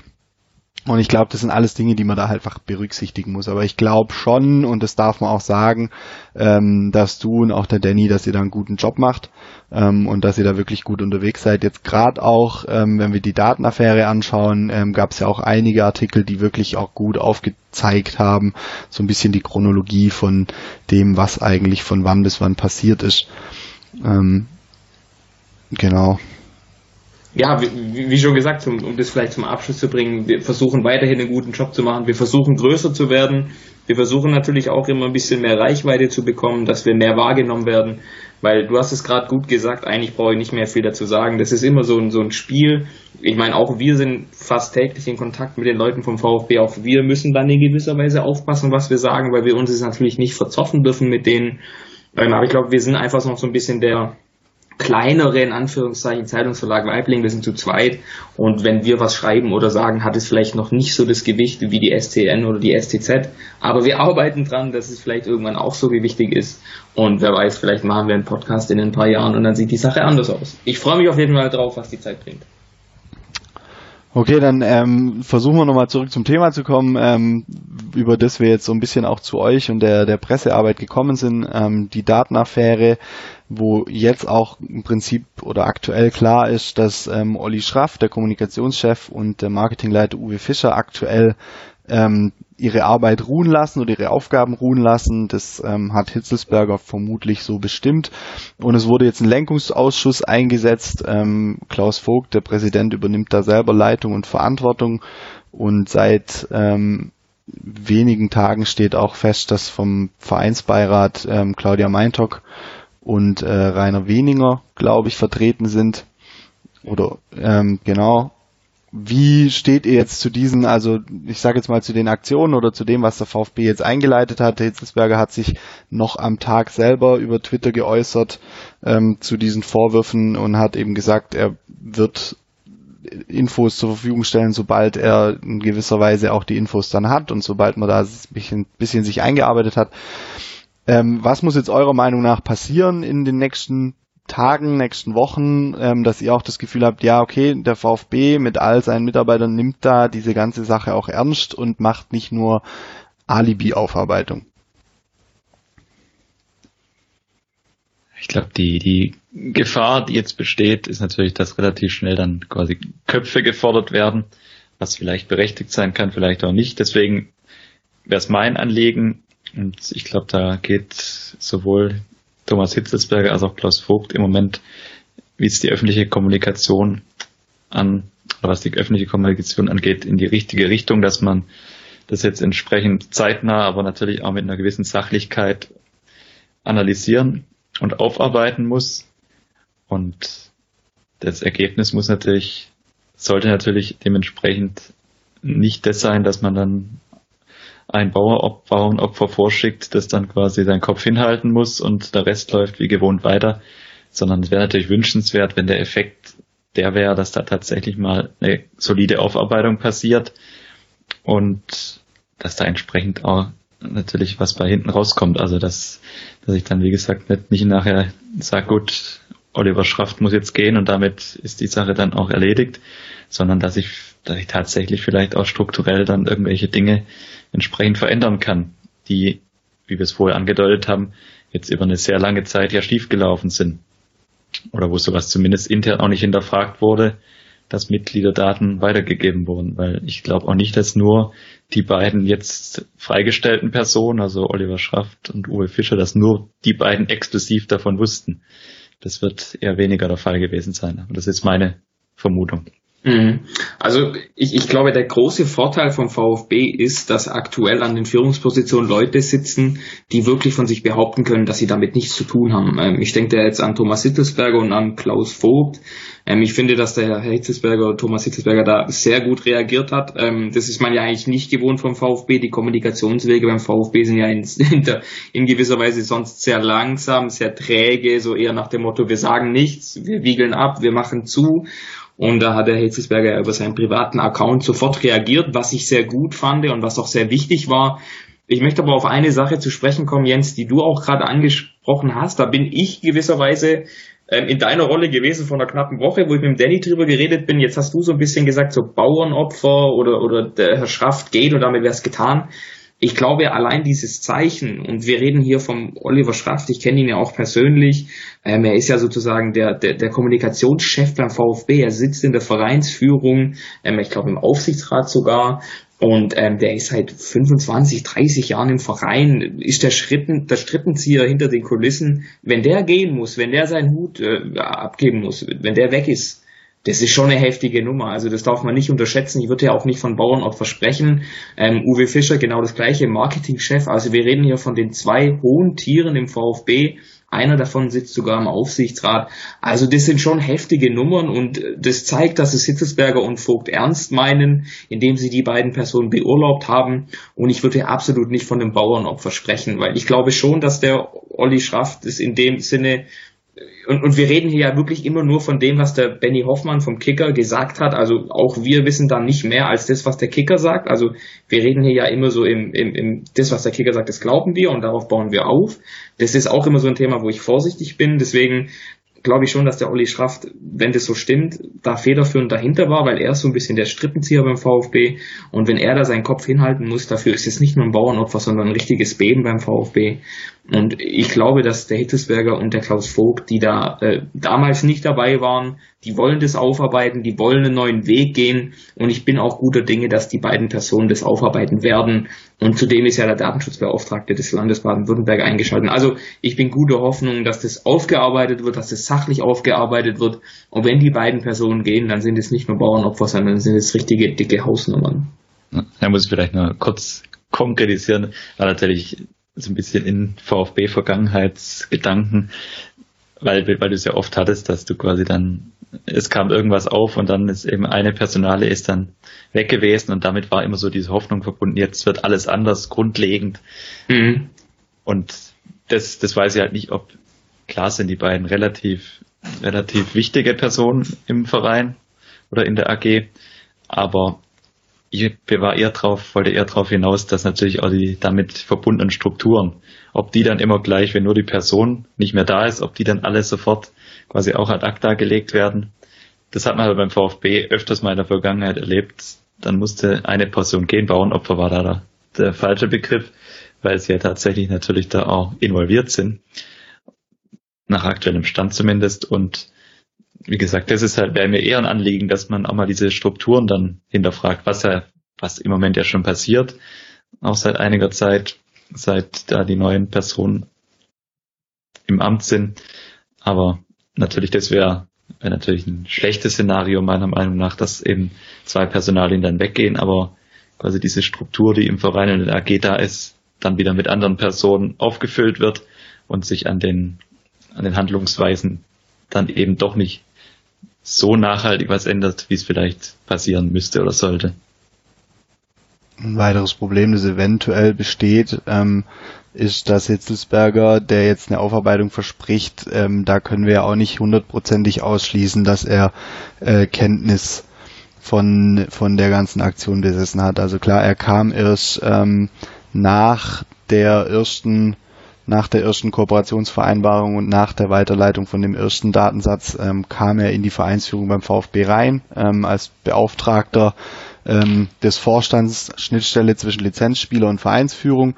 Und ich glaube, das sind alles Dinge, die man da halt einfach berücksichtigen muss. Aber ich glaube schon, und das darf man auch sagen, ähm, dass du und auch der Danny, dass ihr da einen guten Job macht ähm, und dass ihr da wirklich gut unterwegs seid. Jetzt gerade auch, ähm, wenn wir die Datenaffäre anschauen, ähm, gab es ja auch einige Artikel, die wirklich auch gut aufgezeigt haben, so ein bisschen die Chronologie von dem, was eigentlich von wann bis wann passiert ist. Ähm, genau ja, wie, wie, schon gesagt, um, um das vielleicht zum Abschluss zu bringen, wir versuchen weiterhin einen guten Job zu machen. Wir versuchen größer zu werden. Wir versuchen natürlich auch immer ein bisschen mehr Reichweite zu bekommen, dass wir mehr wahrgenommen werden. Weil du hast es gerade gut gesagt, eigentlich brauche ich nicht mehr viel dazu sagen. Das ist immer so ein, so ein Spiel. Ich meine, auch wir sind fast täglich in Kontakt mit den Leuten vom VfB. Auch wir müssen dann in gewisser Weise aufpassen, was wir sagen, weil wir uns es natürlich nicht verzoffen dürfen mit denen. Aber ich glaube, wir sind einfach noch so ein bisschen der, kleinere, in Anführungszeichen, Zeitungsverlag Weibling, wir sind zu zweit und wenn wir was schreiben oder sagen, hat es vielleicht noch nicht so das Gewicht wie die STN oder die STZ, aber wir arbeiten dran, dass es vielleicht irgendwann auch so gewichtig ist und wer weiß, vielleicht machen wir einen Podcast in ein paar Jahren und dann sieht die Sache anders aus. Ich freue mich auf jeden Fall drauf, was die Zeit bringt. Okay, dann ähm, versuchen wir nochmal zurück zum Thema zu kommen, ähm, über das wir jetzt so ein bisschen auch zu euch und der, der Pressearbeit gekommen sind. Ähm, die Datenaffäre, wo jetzt auch im Prinzip oder aktuell klar ist, dass ähm, Olli Schraff, der Kommunikationschef und der Marketingleiter Uwe Fischer aktuell ähm, ihre Arbeit ruhen lassen oder ihre Aufgaben ruhen lassen. Das ähm, hat Hitzelsberger vermutlich so bestimmt. Und es wurde jetzt ein Lenkungsausschuss eingesetzt. Ähm, Klaus Vogt, der Präsident, übernimmt da selber Leitung und Verantwortung. Und seit ähm, wenigen Tagen steht auch fest, dass vom Vereinsbeirat ähm, Claudia Meintock und äh, Rainer Weninger, glaube ich, vertreten sind. Oder ähm, genau, wie steht ihr jetzt zu diesen, also ich sage jetzt mal zu den Aktionen oder zu dem, was der VfB jetzt eingeleitet hat? Hitzelsberger hat sich noch am Tag selber über Twitter geäußert ähm, zu diesen Vorwürfen und hat eben gesagt, er wird Infos zur Verfügung stellen, sobald er in gewisser Weise auch die Infos dann hat und sobald man da ein bisschen, bisschen sich eingearbeitet hat. Ähm, was muss jetzt eurer Meinung nach passieren in den nächsten Tagen, nächsten Wochen, ähm, dass ihr auch das Gefühl habt, ja, okay, der VfB mit all seinen Mitarbeitern nimmt da diese ganze Sache auch ernst und macht nicht nur Alibi-Aufarbeitung. Ich glaube, die, die Gefahr, die jetzt besteht, ist natürlich, dass relativ schnell dann quasi Köpfe gefordert werden, was vielleicht berechtigt sein kann, vielleicht auch nicht. Deswegen wäre es mein Anliegen, und ich glaube, da geht sowohl Thomas Hitzelsberger als auch Klaus Vogt im Moment, wie es die öffentliche Kommunikation an, oder was die öffentliche Kommunikation angeht, in die richtige Richtung, dass man das jetzt entsprechend zeitnah, aber natürlich auch mit einer gewissen Sachlichkeit analysieren und aufarbeiten muss. Und das Ergebnis muss natürlich, sollte natürlich dementsprechend nicht das sein, dass man dann ein Bauernopfer vorschickt, das dann quasi seinen Kopf hinhalten muss und der Rest läuft wie gewohnt weiter, sondern es wäre natürlich wünschenswert, wenn der Effekt der wäre, dass da tatsächlich mal eine solide Aufarbeitung passiert und dass da entsprechend auch natürlich was bei hinten rauskommt. Also dass, dass ich dann, wie gesagt, nicht, nicht nachher sage, gut, Oliver Schraft muss jetzt gehen und damit ist die Sache dann auch erledigt, sondern dass ich, dass ich tatsächlich vielleicht auch strukturell dann irgendwelche Dinge entsprechend verändern kann, die, wie wir es vorher angedeutet haben, jetzt über eine sehr lange Zeit ja schiefgelaufen sind. Oder wo sowas zumindest intern auch nicht hinterfragt wurde, dass Mitgliederdaten weitergegeben wurden, weil ich glaube auch nicht, dass nur die beiden jetzt freigestellten Personen, also Oliver Schraft und Uwe Fischer, dass nur die beiden exklusiv davon wussten. Das wird eher weniger der Fall gewesen sein. Aber das ist meine Vermutung. Mhm. Also ich, ich glaube, der große Vorteil vom VfB ist, dass aktuell an den Führungspositionen Leute sitzen, die wirklich von sich behaupten können, dass sie damit nichts zu tun haben. Ähm, ich denke da jetzt an Thomas Hitzelsberger und an Klaus Vogt. Ähm, ich finde, dass der Herr Hitzelsberger, Thomas Hitzelsberger da sehr gut reagiert hat. Ähm, das ist man ja eigentlich nicht gewohnt vom VfB. Die Kommunikationswege beim VfB sind ja in, in, gewisser Weise sonst sehr langsam, sehr träge, so eher nach dem Motto, wir sagen nichts, wir wiegeln ab, wir machen zu. Und da hat der Hitzelsberger über seinen privaten Account sofort reagiert, was ich sehr gut fand und was auch sehr wichtig war. Ich möchte aber auf eine Sache zu sprechen kommen, Jens, die du auch gerade angesprochen hast. Da bin ich gewisserweise ähm, in deiner Rolle gewesen vor einer knappen Woche, wo ich mit dem Danny drüber geredet bin. Jetzt hast du so ein bisschen gesagt, so Bauernopfer oder, oder der Herr Schraft geht und damit wäre es getan ich glaube, allein dieses Zeichen, und wir reden hier vom Oliver Schraft, ich kenne ihn ja auch persönlich, ähm, er ist ja sozusagen der, der, der Kommunikationschef beim VfB, er sitzt in der Vereinsführung, ähm, ich glaube im Aufsichtsrat sogar, und ähm, der ist seit 25, 30 Jahren im Verein, ist der, Schritten, der Strittenzieher hinter den Kulissen. Wenn der gehen muss, wenn der seinen Hut äh, abgeben muss, wenn der weg ist, das ist schon eine heftige Nummer. Also das darf man nicht unterschätzen. Ich würde ja auch nicht von Bauernopfer sprechen. Ähm, Uwe Fischer, genau das gleiche, Marketingchef. Also wir reden hier von den zwei hohen Tieren im VfB. Einer davon sitzt sogar im Aufsichtsrat. Also das sind schon heftige Nummern und das zeigt, dass es Hitzelsberger und Vogt ernst meinen, indem sie die beiden Personen beurlaubt haben. Und ich würde absolut nicht von einem Bauernopfer sprechen, weil ich glaube schon, dass der Olli Schraft es in dem Sinne und, und wir reden hier ja wirklich immer nur von dem, was der Benny Hoffmann vom Kicker gesagt hat. Also auch wir wissen da nicht mehr als das, was der Kicker sagt. Also wir reden hier ja immer so im, im, im das, was der Kicker sagt, das glauben wir und darauf bauen wir auf. Das ist auch immer so ein Thema, wo ich vorsichtig bin. Deswegen glaube ich schon, dass der Olli Schraft, wenn das so stimmt, da federführend dahinter war, weil er ist so ein bisschen der Strippenzieher beim VfB. Und wenn er da seinen Kopf hinhalten muss, dafür ist es nicht nur ein Bauernopfer, sondern ein richtiges Beben beim VfB. Und ich glaube, dass der Hitzesberger und der Klaus Vogt, die da äh, damals nicht dabei waren, die wollen das aufarbeiten, die wollen einen neuen Weg gehen. Und ich bin auch guter Dinge, dass die beiden Personen das aufarbeiten werden. Und zudem ist ja der Datenschutzbeauftragte des Landes Baden-Württemberg eingeschaltet. Also ich bin guter Hoffnung, dass das aufgearbeitet wird, dass das sachlich aufgearbeitet wird. Und wenn die beiden Personen gehen, dann sind es nicht nur Bauernopfer, sondern sind es richtige dicke Hausnummern. Da muss ich vielleicht noch kurz konkretisieren, war natürlich so ein bisschen in VfB-Vergangenheitsgedanken, weil, weil du es ja oft hattest, dass du quasi dann, es kam irgendwas auf und dann ist eben eine Personale ist dann weg gewesen und damit war immer so diese Hoffnung verbunden, jetzt wird alles anders, grundlegend. Mhm. Und das, das weiß ich halt nicht, ob klar sind die beiden relativ, relativ wichtige Personen im Verein oder in der AG, aber ich war eher drauf, wollte eher darauf hinaus, dass natürlich auch die damit verbundenen Strukturen, ob die dann immer gleich, wenn nur die Person nicht mehr da ist, ob die dann alle sofort quasi auch ad acta gelegt werden. Das hat man aber beim VfB öfters mal in der Vergangenheit erlebt. Dann musste eine Person gehen, Bauernopfer war da der, der falsche Begriff, weil sie ja tatsächlich natürlich da auch involviert sind. Nach aktuellem Stand zumindest. Und wie gesagt, das ist halt, wäre mir eher ein Anliegen, dass man auch mal diese Strukturen dann hinterfragt, was ja, was im Moment ja schon passiert, auch seit einiger Zeit, seit da die neuen Personen im Amt sind. Aber natürlich, das wäre wär natürlich ein schlechtes Szenario meiner Meinung nach, dass eben zwei Personalien dann weggehen, aber quasi diese Struktur, die im Verein und in der AG da ist, dann wieder mit anderen Personen aufgefüllt wird und sich an den, an den Handlungsweisen dann eben doch nicht so nachhaltig was ändert, wie es vielleicht passieren müsste oder sollte. Ein weiteres Problem, das eventuell besteht, ähm, ist, dass Hitzelsberger, der jetzt eine Aufarbeitung verspricht, ähm, da können wir ja auch nicht hundertprozentig ausschließen, dass er äh, Kenntnis von, von der ganzen Aktion besessen hat. Also klar, er kam erst ähm, nach der ersten nach der ersten Kooperationsvereinbarung und nach der Weiterleitung von dem ersten Datensatz ähm, kam er in die Vereinsführung beim VfB rein ähm, als Beauftragter ähm, des Vorstands Schnittstelle zwischen Lizenzspieler und Vereinsführung.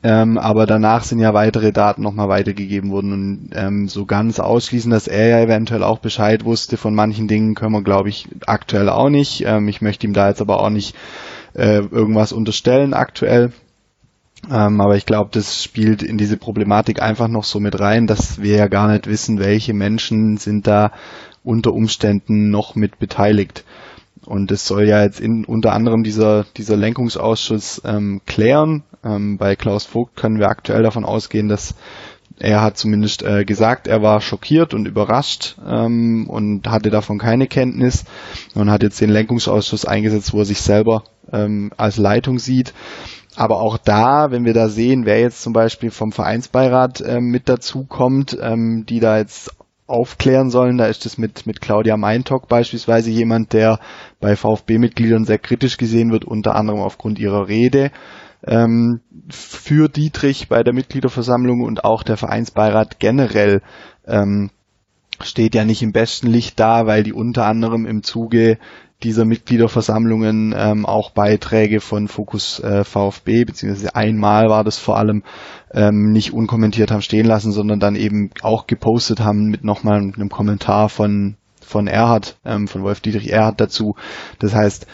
Ähm, aber danach sind ja weitere Daten nochmal weitergegeben worden und ähm, so ganz ausschließen, dass er ja eventuell auch Bescheid wusste von manchen Dingen, können wir glaube ich aktuell auch nicht. Ähm, ich möchte ihm da jetzt aber auch nicht äh, irgendwas unterstellen aktuell. Ähm, aber ich glaube, das spielt in diese Problematik einfach noch so mit rein, dass wir ja gar nicht wissen, welche Menschen sind da unter Umständen noch mit beteiligt. Und es soll ja jetzt in, unter anderem dieser, dieser Lenkungsausschuss ähm, klären. Ähm, bei Klaus Vogt können wir aktuell davon ausgehen, dass er hat zumindest äh, gesagt, er war schockiert und überrascht ähm, und hatte davon keine Kenntnis und hat jetzt den Lenkungsausschuss eingesetzt, wo er sich selber ähm, als Leitung sieht. Aber auch da, wenn wir da sehen, wer jetzt zum Beispiel vom Vereinsbeirat ähm, mit dazu kommt, ähm, die da jetzt aufklären sollen, da ist es mit, mit Claudia Meintock beispielsweise jemand, der bei VfB-Mitgliedern sehr kritisch gesehen wird, unter anderem aufgrund ihrer Rede. Ähm, für Dietrich bei der Mitgliederversammlung und auch der Vereinsbeirat generell ähm, steht ja nicht im besten Licht da, weil die unter anderem im Zuge dieser Mitgliederversammlungen ähm, auch Beiträge von Fokus äh, VfB, beziehungsweise einmal war das vor allem ähm, nicht unkommentiert haben stehen lassen, sondern dann eben auch gepostet haben mit nochmal einem Kommentar von von Erhard, ähm, von Wolf Dietrich Erhard dazu. Das heißt,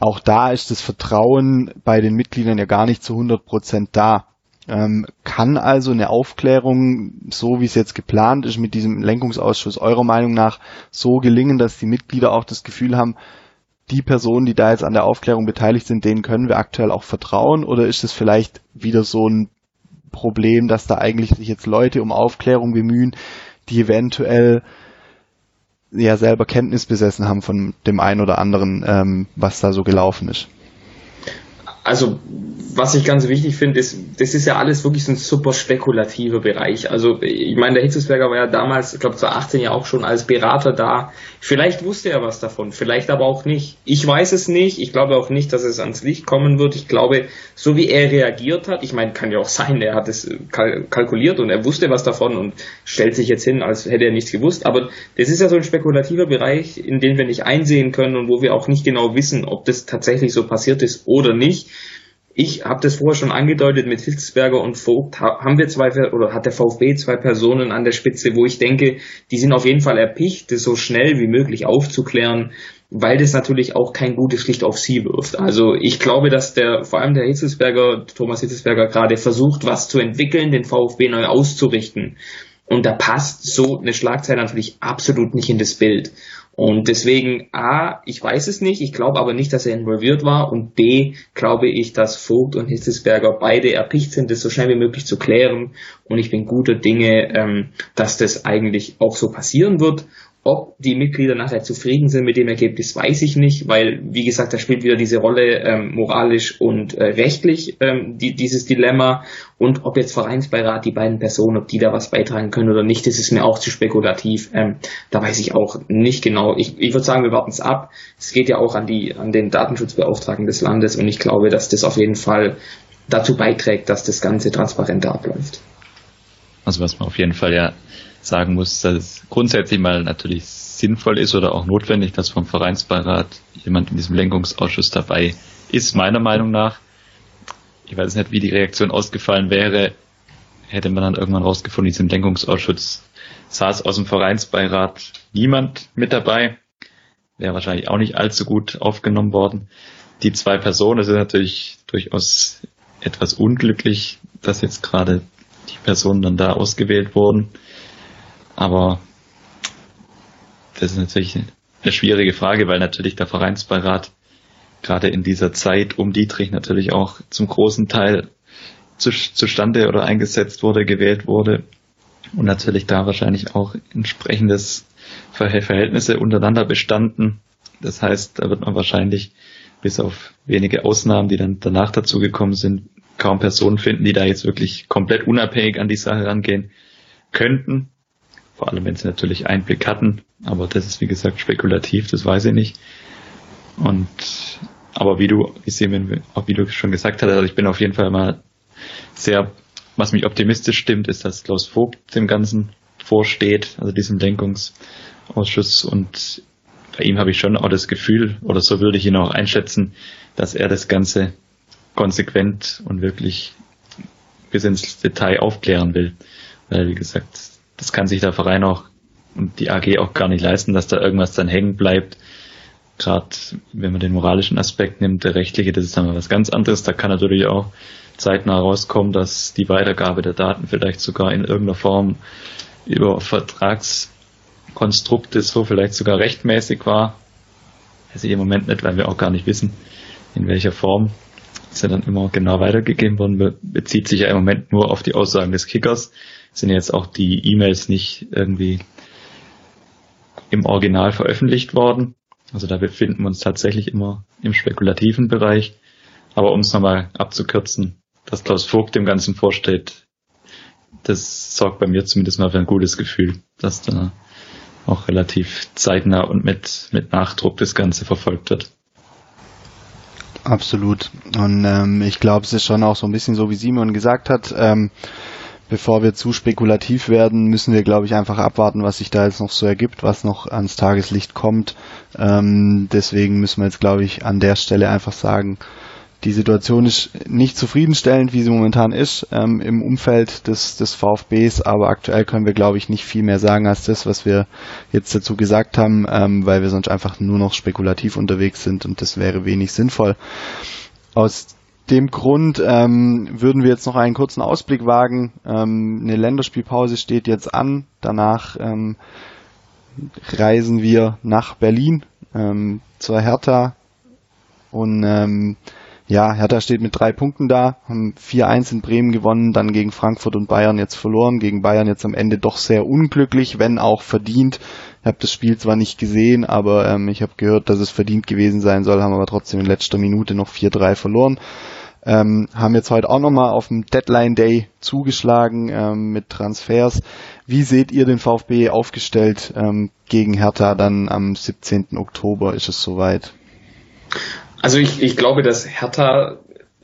auch da ist das Vertrauen bei den Mitgliedern ja gar nicht zu 100 Prozent da. Ähm, kann also eine Aufklärung, so wie es jetzt geplant ist, mit diesem Lenkungsausschuss eurer Meinung nach so gelingen, dass die Mitglieder auch das Gefühl haben, die Personen, die da jetzt an der Aufklärung beteiligt sind, denen können wir aktuell auch vertrauen? Oder ist es vielleicht wieder so ein Problem, dass da eigentlich sich jetzt Leute um Aufklärung bemühen, die eventuell ja selber Kenntnis besessen haben von dem einen oder anderen, ähm, was da so gelaufen ist? Also was ich ganz wichtig finde, ist, das ist ja alles wirklich so ein super spekulativer Bereich. Also ich meine, der Hitzesberger war ja damals, ich glaube 2018 ja auch schon als Berater da. Vielleicht wusste er was davon, vielleicht aber auch nicht. Ich weiß es nicht. Ich glaube auch nicht, dass es ans Licht kommen wird. Ich glaube, so wie er reagiert hat, ich meine, kann ja auch sein, er hat es kalkuliert und er wusste was davon und stellt sich jetzt hin, als hätte er nichts gewusst. Aber das ist ja so ein spekulativer Bereich, in den wir nicht einsehen können und wo wir auch nicht genau wissen, ob das tatsächlich so passiert ist oder nicht ich habe das vorher schon angedeutet, mit Hitzberger und Vogt haben wir zwei, oder hat der VfB zwei Personen an der Spitze, wo ich denke, die sind auf jeden Fall erpicht, das so schnell wie möglich aufzuklären, weil das natürlich auch kein gutes Licht auf sie wirft. Also ich glaube, dass der, vor allem der Hitzelsberger, Thomas Hitzelsberger gerade versucht, was zu entwickeln, den VfB neu auszurichten. Und da passt so eine Schlagzeile natürlich absolut nicht in das Bild. Und deswegen, A, ich weiß es nicht, ich glaube aber nicht, dass er involviert war. Und B, glaube ich, dass Vogt und Hitzelsberger beide erpicht sind, das so schnell wie möglich zu klären. Und ich bin guter Dinge, ähm, dass das eigentlich auch so passieren wird. Ob die Mitglieder nachher zufrieden sind mit dem Ergebnis, weiß ich nicht, weil, wie gesagt, da spielt wieder diese Rolle ähm, moralisch und äh, rechtlich ähm, die, dieses Dilemma. Und ob jetzt Vereinsbeirat, die beiden Personen, ob die da was beitragen können oder nicht, das ist mir auch zu spekulativ. Ähm, da weiß ich auch nicht genau. Ich, ich würde sagen, wir warten es ab. Es geht ja auch an, die, an den Datenschutzbeauftragten des Landes und ich glaube, dass das auf jeden Fall dazu beiträgt, dass das Ganze transparenter abläuft. Also was man auf jeden Fall ja sagen muss, dass es grundsätzlich mal natürlich sinnvoll ist oder auch notwendig, dass vom Vereinsbeirat jemand in diesem Lenkungsausschuss dabei ist, meiner Meinung nach. Ich weiß nicht, wie die Reaktion ausgefallen wäre, hätte man dann irgendwann rausgefunden, in diesem Lenkungsausschuss saß aus dem Vereinsbeirat niemand mit dabei. Wäre wahrscheinlich auch nicht allzu gut aufgenommen worden. Die zwei Personen, das ist natürlich durchaus etwas unglücklich, dass jetzt gerade die Personen dann da ausgewählt wurden. Aber das ist natürlich eine schwierige Frage, weil natürlich der Vereinsbeirat gerade in dieser Zeit um Dietrich natürlich auch zum großen Teil zu, zustande oder eingesetzt wurde, gewählt wurde und natürlich da wahrscheinlich auch entsprechendes Verhältnisse untereinander bestanden. Das heißt, da wird man wahrscheinlich bis auf wenige Ausnahmen, die dann danach dazugekommen sind, kaum Personen finden, die da jetzt wirklich komplett unabhängig an die Sache rangehen könnten. Vor allem, wenn sie natürlich Einblick hatten. Aber das ist, wie gesagt, spekulativ, das weiß ich nicht. Und, aber wie du, Semen, auch wie du schon gesagt hast, also ich bin auf jeden Fall mal sehr, was mich optimistisch stimmt, ist, dass Klaus Vogt dem Ganzen vorsteht, also diesem Lenkungsausschuss. Und bei ihm habe ich schon auch das Gefühl, oder so würde ich ihn auch einschätzen, dass er das Ganze konsequent und wirklich bis ins Detail aufklären will. Weil, wie gesagt, das kann sich der Verein auch und die AG auch gar nicht leisten, dass da irgendwas dann hängen bleibt. Gerade wenn man den moralischen Aspekt nimmt, der rechtliche, das ist dann was ganz anderes. Da kann natürlich auch zeitnah rauskommen, dass die Weitergabe der Daten vielleicht sogar in irgendeiner Form über Vertragskonstrukte so vielleicht sogar rechtmäßig war. Also im Moment nicht, weil wir auch gar nicht wissen, in welcher Form ist ja dann immer genau weitergegeben worden, bezieht sich ja im Moment nur auf die Aussagen des Kickers sind jetzt auch die E-Mails nicht irgendwie im Original veröffentlicht worden. Also da befinden wir uns tatsächlich immer im spekulativen Bereich. Aber um es nochmal abzukürzen, dass Klaus Vogt dem Ganzen vorsteht, das sorgt bei mir zumindest mal für ein gutes Gefühl, dass da auch relativ zeitnah und mit, mit Nachdruck das Ganze verfolgt wird. Absolut. Und ähm, ich glaube, es ist schon auch so ein bisschen so, wie Simon gesagt hat. Ähm, bevor wir zu spekulativ werden, müssen wir, glaube ich, einfach abwarten, was sich da jetzt noch so ergibt, was noch ans Tageslicht kommt. Ähm, deswegen müssen wir jetzt, glaube ich, an der Stelle einfach sagen, die Situation ist nicht zufriedenstellend, wie sie momentan ist ähm, im Umfeld des, des VfBs, aber aktuell können wir, glaube ich, nicht viel mehr sagen als das, was wir jetzt dazu gesagt haben, ähm, weil wir sonst einfach nur noch spekulativ unterwegs sind und das wäre wenig sinnvoll. Aus dem Grund ähm, würden wir jetzt noch einen kurzen Ausblick wagen. Ähm, eine Länderspielpause steht jetzt an. Danach ähm, reisen wir nach Berlin ähm, zur Hertha. Und ähm, ja, Hertha steht mit drei Punkten da, haben 4-1 in Bremen gewonnen, dann gegen Frankfurt und Bayern jetzt verloren. Gegen Bayern jetzt am Ende doch sehr unglücklich, wenn auch verdient. Ich habe das Spiel zwar nicht gesehen, aber ähm, ich habe gehört, dass es verdient gewesen sein soll, haben aber trotzdem in letzter Minute noch 4-3 verloren. Ähm, haben jetzt heute auch nochmal auf dem Deadline Day zugeschlagen ähm, mit Transfers. Wie seht ihr den VfB aufgestellt ähm, gegen Hertha dann am 17. Oktober? Ist es soweit? Also ich, ich glaube, dass Hertha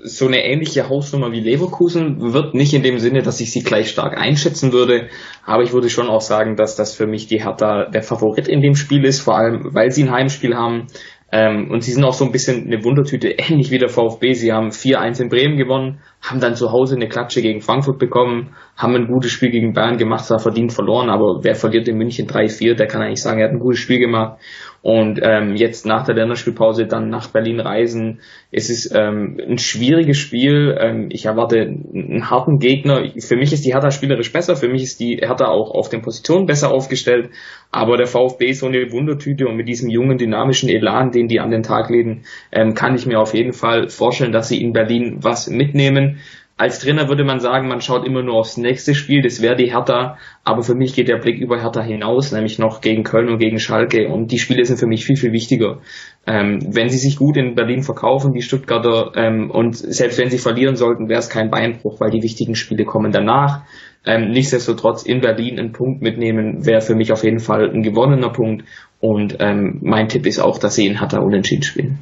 so eine ähnliche Hausnummer wie Leverkusen wird, nicht in dem Sinne, dass ich sie gleich stark einschätzen würde, aber ich würde schon auch sagen, dass das für mich die Hertha der Favorit in dem Spiel ist, vor allem weil sie ein Heimspiel haben, Ähm, und sie sind auch so ein bisschen eine Wundertüte, ähnlich wie der VfB. Sie haben 4-1 in Bremen gewonnen, haben dann zu Hause eine Klatsche gegen Frankfurt bekommen, haben ein gutes Spiel gegen Bayern gemacht, zwar verdient verloren, aber wer verliert in München 3-4, der kann eigentlich sagen, er hat ein gutes Spiel gemacht. Und ähm, jetzt nach der Länderspielpause dann nach Berlin reisen. Es ist ähm, ein schwieriges Spiel. Ähm, ich erwarte einen harten Gegner. Für mich ist die Hertha spielerisch besser. Für mich ist die Hertha auch auf den Positionen besser aufgestellt. Aber der VfB ist so eine Wundertüte und mit diesem jungen, dynamischen Elan, den die an den Tag legen, ähm, kann ich mir auf jeden Fall vorstellen, dass sie in Berlin was mitnehmen. Als Trainer würde man sagen, man schaut immer nur aufs nächste Spiel, das wäre die Hertha, aber für mich geht der Blick über Hertha hinaus, nämlich noch gegen Köln und gegen Schalke und die Spiele sind für mich viel, viel wichtiger. Ähm, wenn sie sich gut in Berlin verkaufen, die Stuttgarter, ähm, und selbst wenn sie verlieren sollten, wäre es kein Beinbruch, weil die wichtigen Spiele kommen danach. Ähm, nichtsdestotrotz in Berlin einen Punkt mitnehmen, wäre für mich auf jeden Fall ein gewonnener Punkt und ähm, mein Tipp ist auch, dass sie in Hertha unentschieden spielen.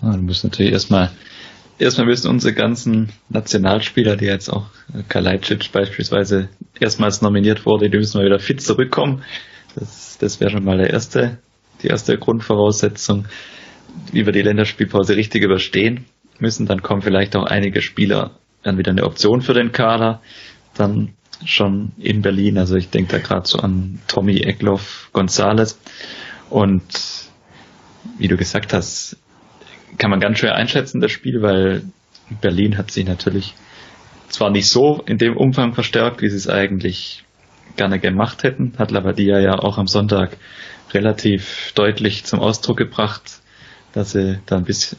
Ja, du musst natürlich erstmal erstmal müssen unsere ganzen Nationalspieler, die jetzt auch äh, Kalajdzic beispielsweise erstmals nominiert wurde, die müssen mal wieder fit zurückkommen. Das, das wäre schon mal der erste, die erste Grundvoraussetzung, wie wir die Länderspielpause richtig überstehen müssen. Dann kommen vielleicht auch einige Spieler dann wieder eine Option für den Kader. Dann schon in Berlin. Also ich denke da gerade so an Tommy Eckloff Gonzales. Und wie du gesagt hast, kann man ganz schwer einschätzen, das Spiel, weil Berlin hat sich natürlich zwar nicht so in dem Umfang verstärkt, wie sie es eigentlich gerne gemacht hätten, hat Lavadia ja auch am Sonntag relativ deutlich zum Ausdruck gebracht, dass sie da ein bisschen,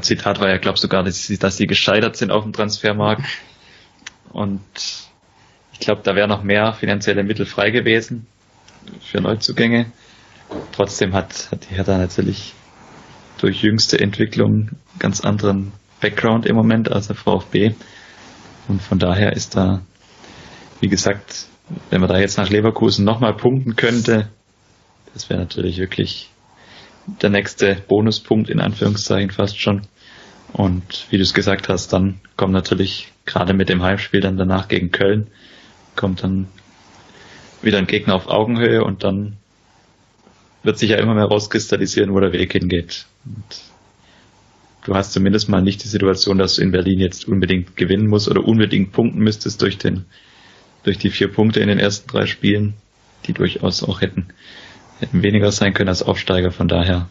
Zitat war ja, glaube sogar, dass sie, dass sie gescheitert sind auf dem Transfermarkt. Und ich glaube, da wäre noch mehr finanzielle Mittel frei gewesen für Neuzugänge. Trotzdem hat, hat die Hertha natürlich durch jüngste Entwicklung ganz anderen Background im Moment als der VfB. Und von daher ist da, wie gesagt, wenn man da jetzt nach Leverkusen nochmal punkten könnte, das wäre natürlich wirklich der nächste Bonuspunkt in Anführungszeichen fast schon. Und wie du es gesagt hast, dann kommt natürlich gerade mit dem Heimspiel dann danach gegen Köln, kommt dann wieder ein Gegner auf Augenhöhe und dann wird sich ja immer mehr rauskristallisieren, wo der Weg hingeht. Und du hast zumindest mal nicht die Situation, dass du in Berlin jetzt unbedingt gewinnen musst oder unbedingt punkten müsstest durch den, durch die vier Punkte in den ersten drei Spielen, die durchaus auch hätten, hätten weniger sein können als Aufsteiger. Von daher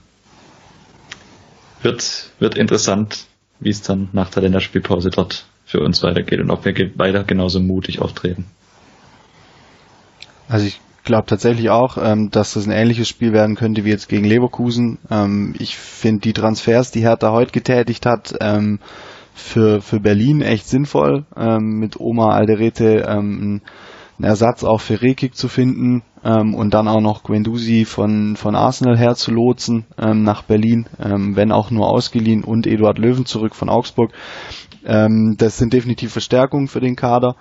wird, wird interessant, wie es dann nach der Länderspielpause dort für uns weitergeht und ob wir weiter genauso mutig auftreten. Also ich glaube tatsächlich auch, ähm, dass das ein ähnliches Spiel werden könnte wie jetzt gegen Leverkusen. Ähm, ich finde die Transfers, die Hertha heute getätigt hat, ähm, für, für Berlin echt sinnvoll, ähm, mit Oma Alderete ähm, einen Ersatz auch für Rekik zu finden ähm, und dann auch noch Guendouzi von, von Arsenal her zu lotsen ähm, nach Berlin, ähm, wenn auch nur ausgeliehen und Eduard Löwen zurück von Augsburg. Ähm, das sind definitiv Verstärkungen für den Kader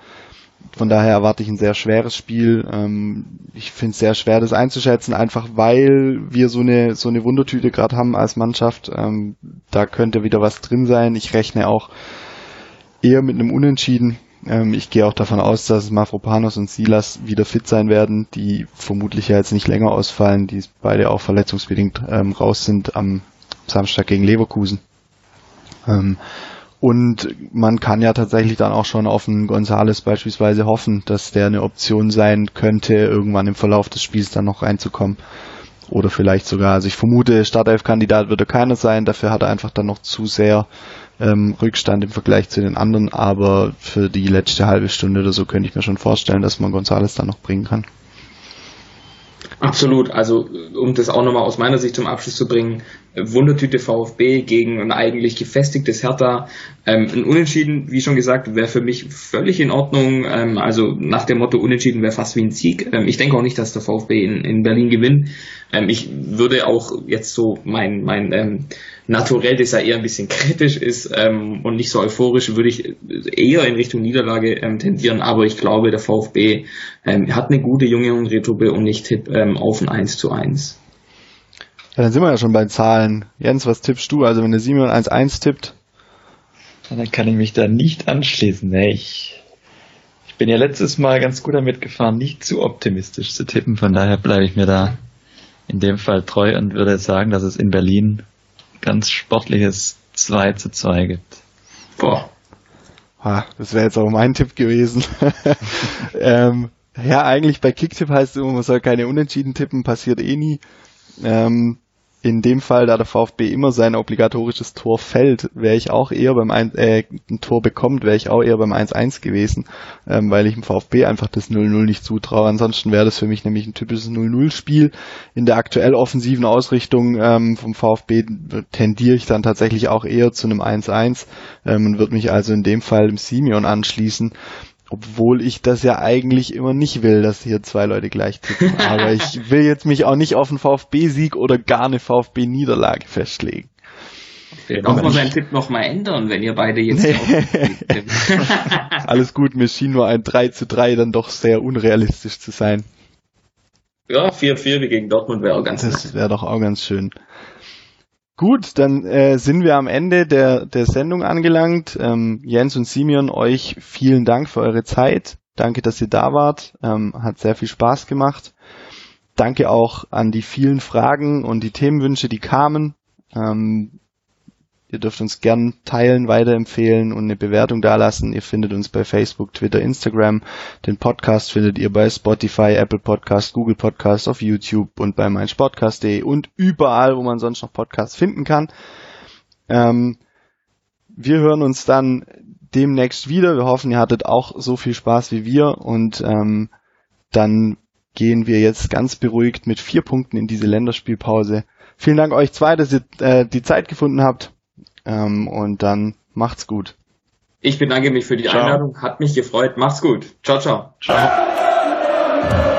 von daher erwarte ich ein sehr schweres Spiel. Ähm, ich finde es sehr schwer, das einzuschätzen, einfach weil wir so eine so eine Wundertüte gerade haben als Mannschaft. Ähm, da könnte wieder was drin sein. Ich rechne auch eher mit einem Unentschieden. Ähm, ich gehe auch davon aus, dass Mafropanos und Silas wieder fit sein werden, die vermutlich ja jetzt nicht länger ausfallen, die beide auch verletzungsbedingt ähm, raus sind am Samstag gegen Leverkusen. Und man kann ja tatsächlich dann auch schon auf einen Gonzales beispielsweise hoffen, dass der eine Option sein könnte, irgendwann im Verlauf des Spiels dann noch reinzukommen. Oder vielleicht sogar, also ich vermute, Startelf-Kandidat wird er keiner sein, dafür hat er einfach dann noch zu sehr ähm, Rückstand im Vergleich zu den anderen, aber für die letzte halbe Stunde oder so könnte ich mir schon vorstellen, dass man Gonzales dann noch bringen kann. Absolut. Also um das auch nochmal aus meiner Sicht zum Abschluss zu bringen, Wundertüte VfB gegen ein eigentlich gefestigtes Hertha. Ähm, ein Unentschieden, wie schon gesagt, wäre für mich völlig in Ordnung. Ähm, also nach dem Motto Unentschieden wäre fast wie ein Sieg. Ähm, ich denke auch nicht, dass der VfB in, in Berlin gewinnt. Ähm, ich würde auch jetzt so mein, mein ähm, Naturell, das ja eher ein bisschen kritisch ist ähm, und nicht so euphorisch, würde ich eher in Richtung Niederlage ähm, tendieren. Aber ich glaube, der VfB ähm, hat eine gute junge Unretruppe und ich tippe ähm, auf ein 1 zu 1. Ja, dann sind wir ja schon bei Zahlen. Jens, was tippst du? Also wenn der Simon 1-1 tippt? Ja, dann kann ich mich da nicht anschließen. Nee, ich, ich bin ja letztes Mal ganz gut damit gefahren, nicht zu optimistisch zu tippen. Von daher bleibe ich mir da in dem Fall treu und würde sagen, dass es in Berlin ganz sportliches 2 zu 2 gibt. Boah. Ah, das wäre jetzt auch mein Tipp gewesen. ähm, ja, eigentlich bei Kicktipp heißt es immer, man soll keine Unentschieden tippen, passiert eh nie. Ähm, in dem Fall, da der VfB immer sein obligatorisches Tor fällt, wäre ich auch eher beim ein, äh, ein Tor bekommt, wäre ich auch eher beim 1-1 gewesen, ähm, weil ich dem VfB einfach das 0-0 nicht zutraue. Ansonsten wäre das für mich nämlich ein typisches 0-0-Spiel. In der aktuell offensiven Ausrichtung ähm, vom VfB tendiere ich dann tatsächlich auch eher zu einem 1-1 ähm, und würde mich also in dem Fall dem Simeon anschließen. Obwohl ich das ja eigentlich immer nicht will, dass hier zwei Leute gleich tippen. Aber ich will jetzt mich auch nicht auf einen VfB-Sieg oder gar eine VfB-Niederlage festlegen. Vielleicht auch mal seinen Tipp nochmal ändern, wenn ihr beide jetzt Alles gut, mir schien nur ein 3 zu 3 dann doch sehr unrealistisch zu sein. Ja, 4-4 wie gegen Dortmund wäre auch ganz Das wäre doch auch ganz schön. Gut, dann äh, sind wir am Ende der, der Sendung angelangt. Ähm, Jens und Simeon, euch vielen Dank für eure Zeit. Danke, dass ihr da wart. Ähm, hat sehr viel Spaß gemacht. Danke auch an die vielen Fragen und die Themenwünsche, die kamen. Ähm, Ihr dürft uns gern teilen, weiterempfehlen und eine Bewertung dalassen. Ihr findet uns bei Facebook, Twitter, Instagram. Den Podcast findet ihr bei Spotify, Apple Podcast, Google Podcast, auf YouTube und bei meinsportcast.de und überall, wo man sonst noch Podcasts finden kann. Ähm, wir hören uns dann demnächst wieder. Wir hoffen, ihr hattet auch so viel Spaß wie wir und ähm, dann gehen wir jetzt ganz beruhigt mit vier Punkten in diese Länderspielpause. Vielen Dank euch zwei, dass ihr äh, die Zeit gefunden habt. Ähm, und dann macht's gut. Ich bedanke mich für die ciao. Einladung, hat mich gefreut. Macht's gut. Ciao, ciao. Ciao.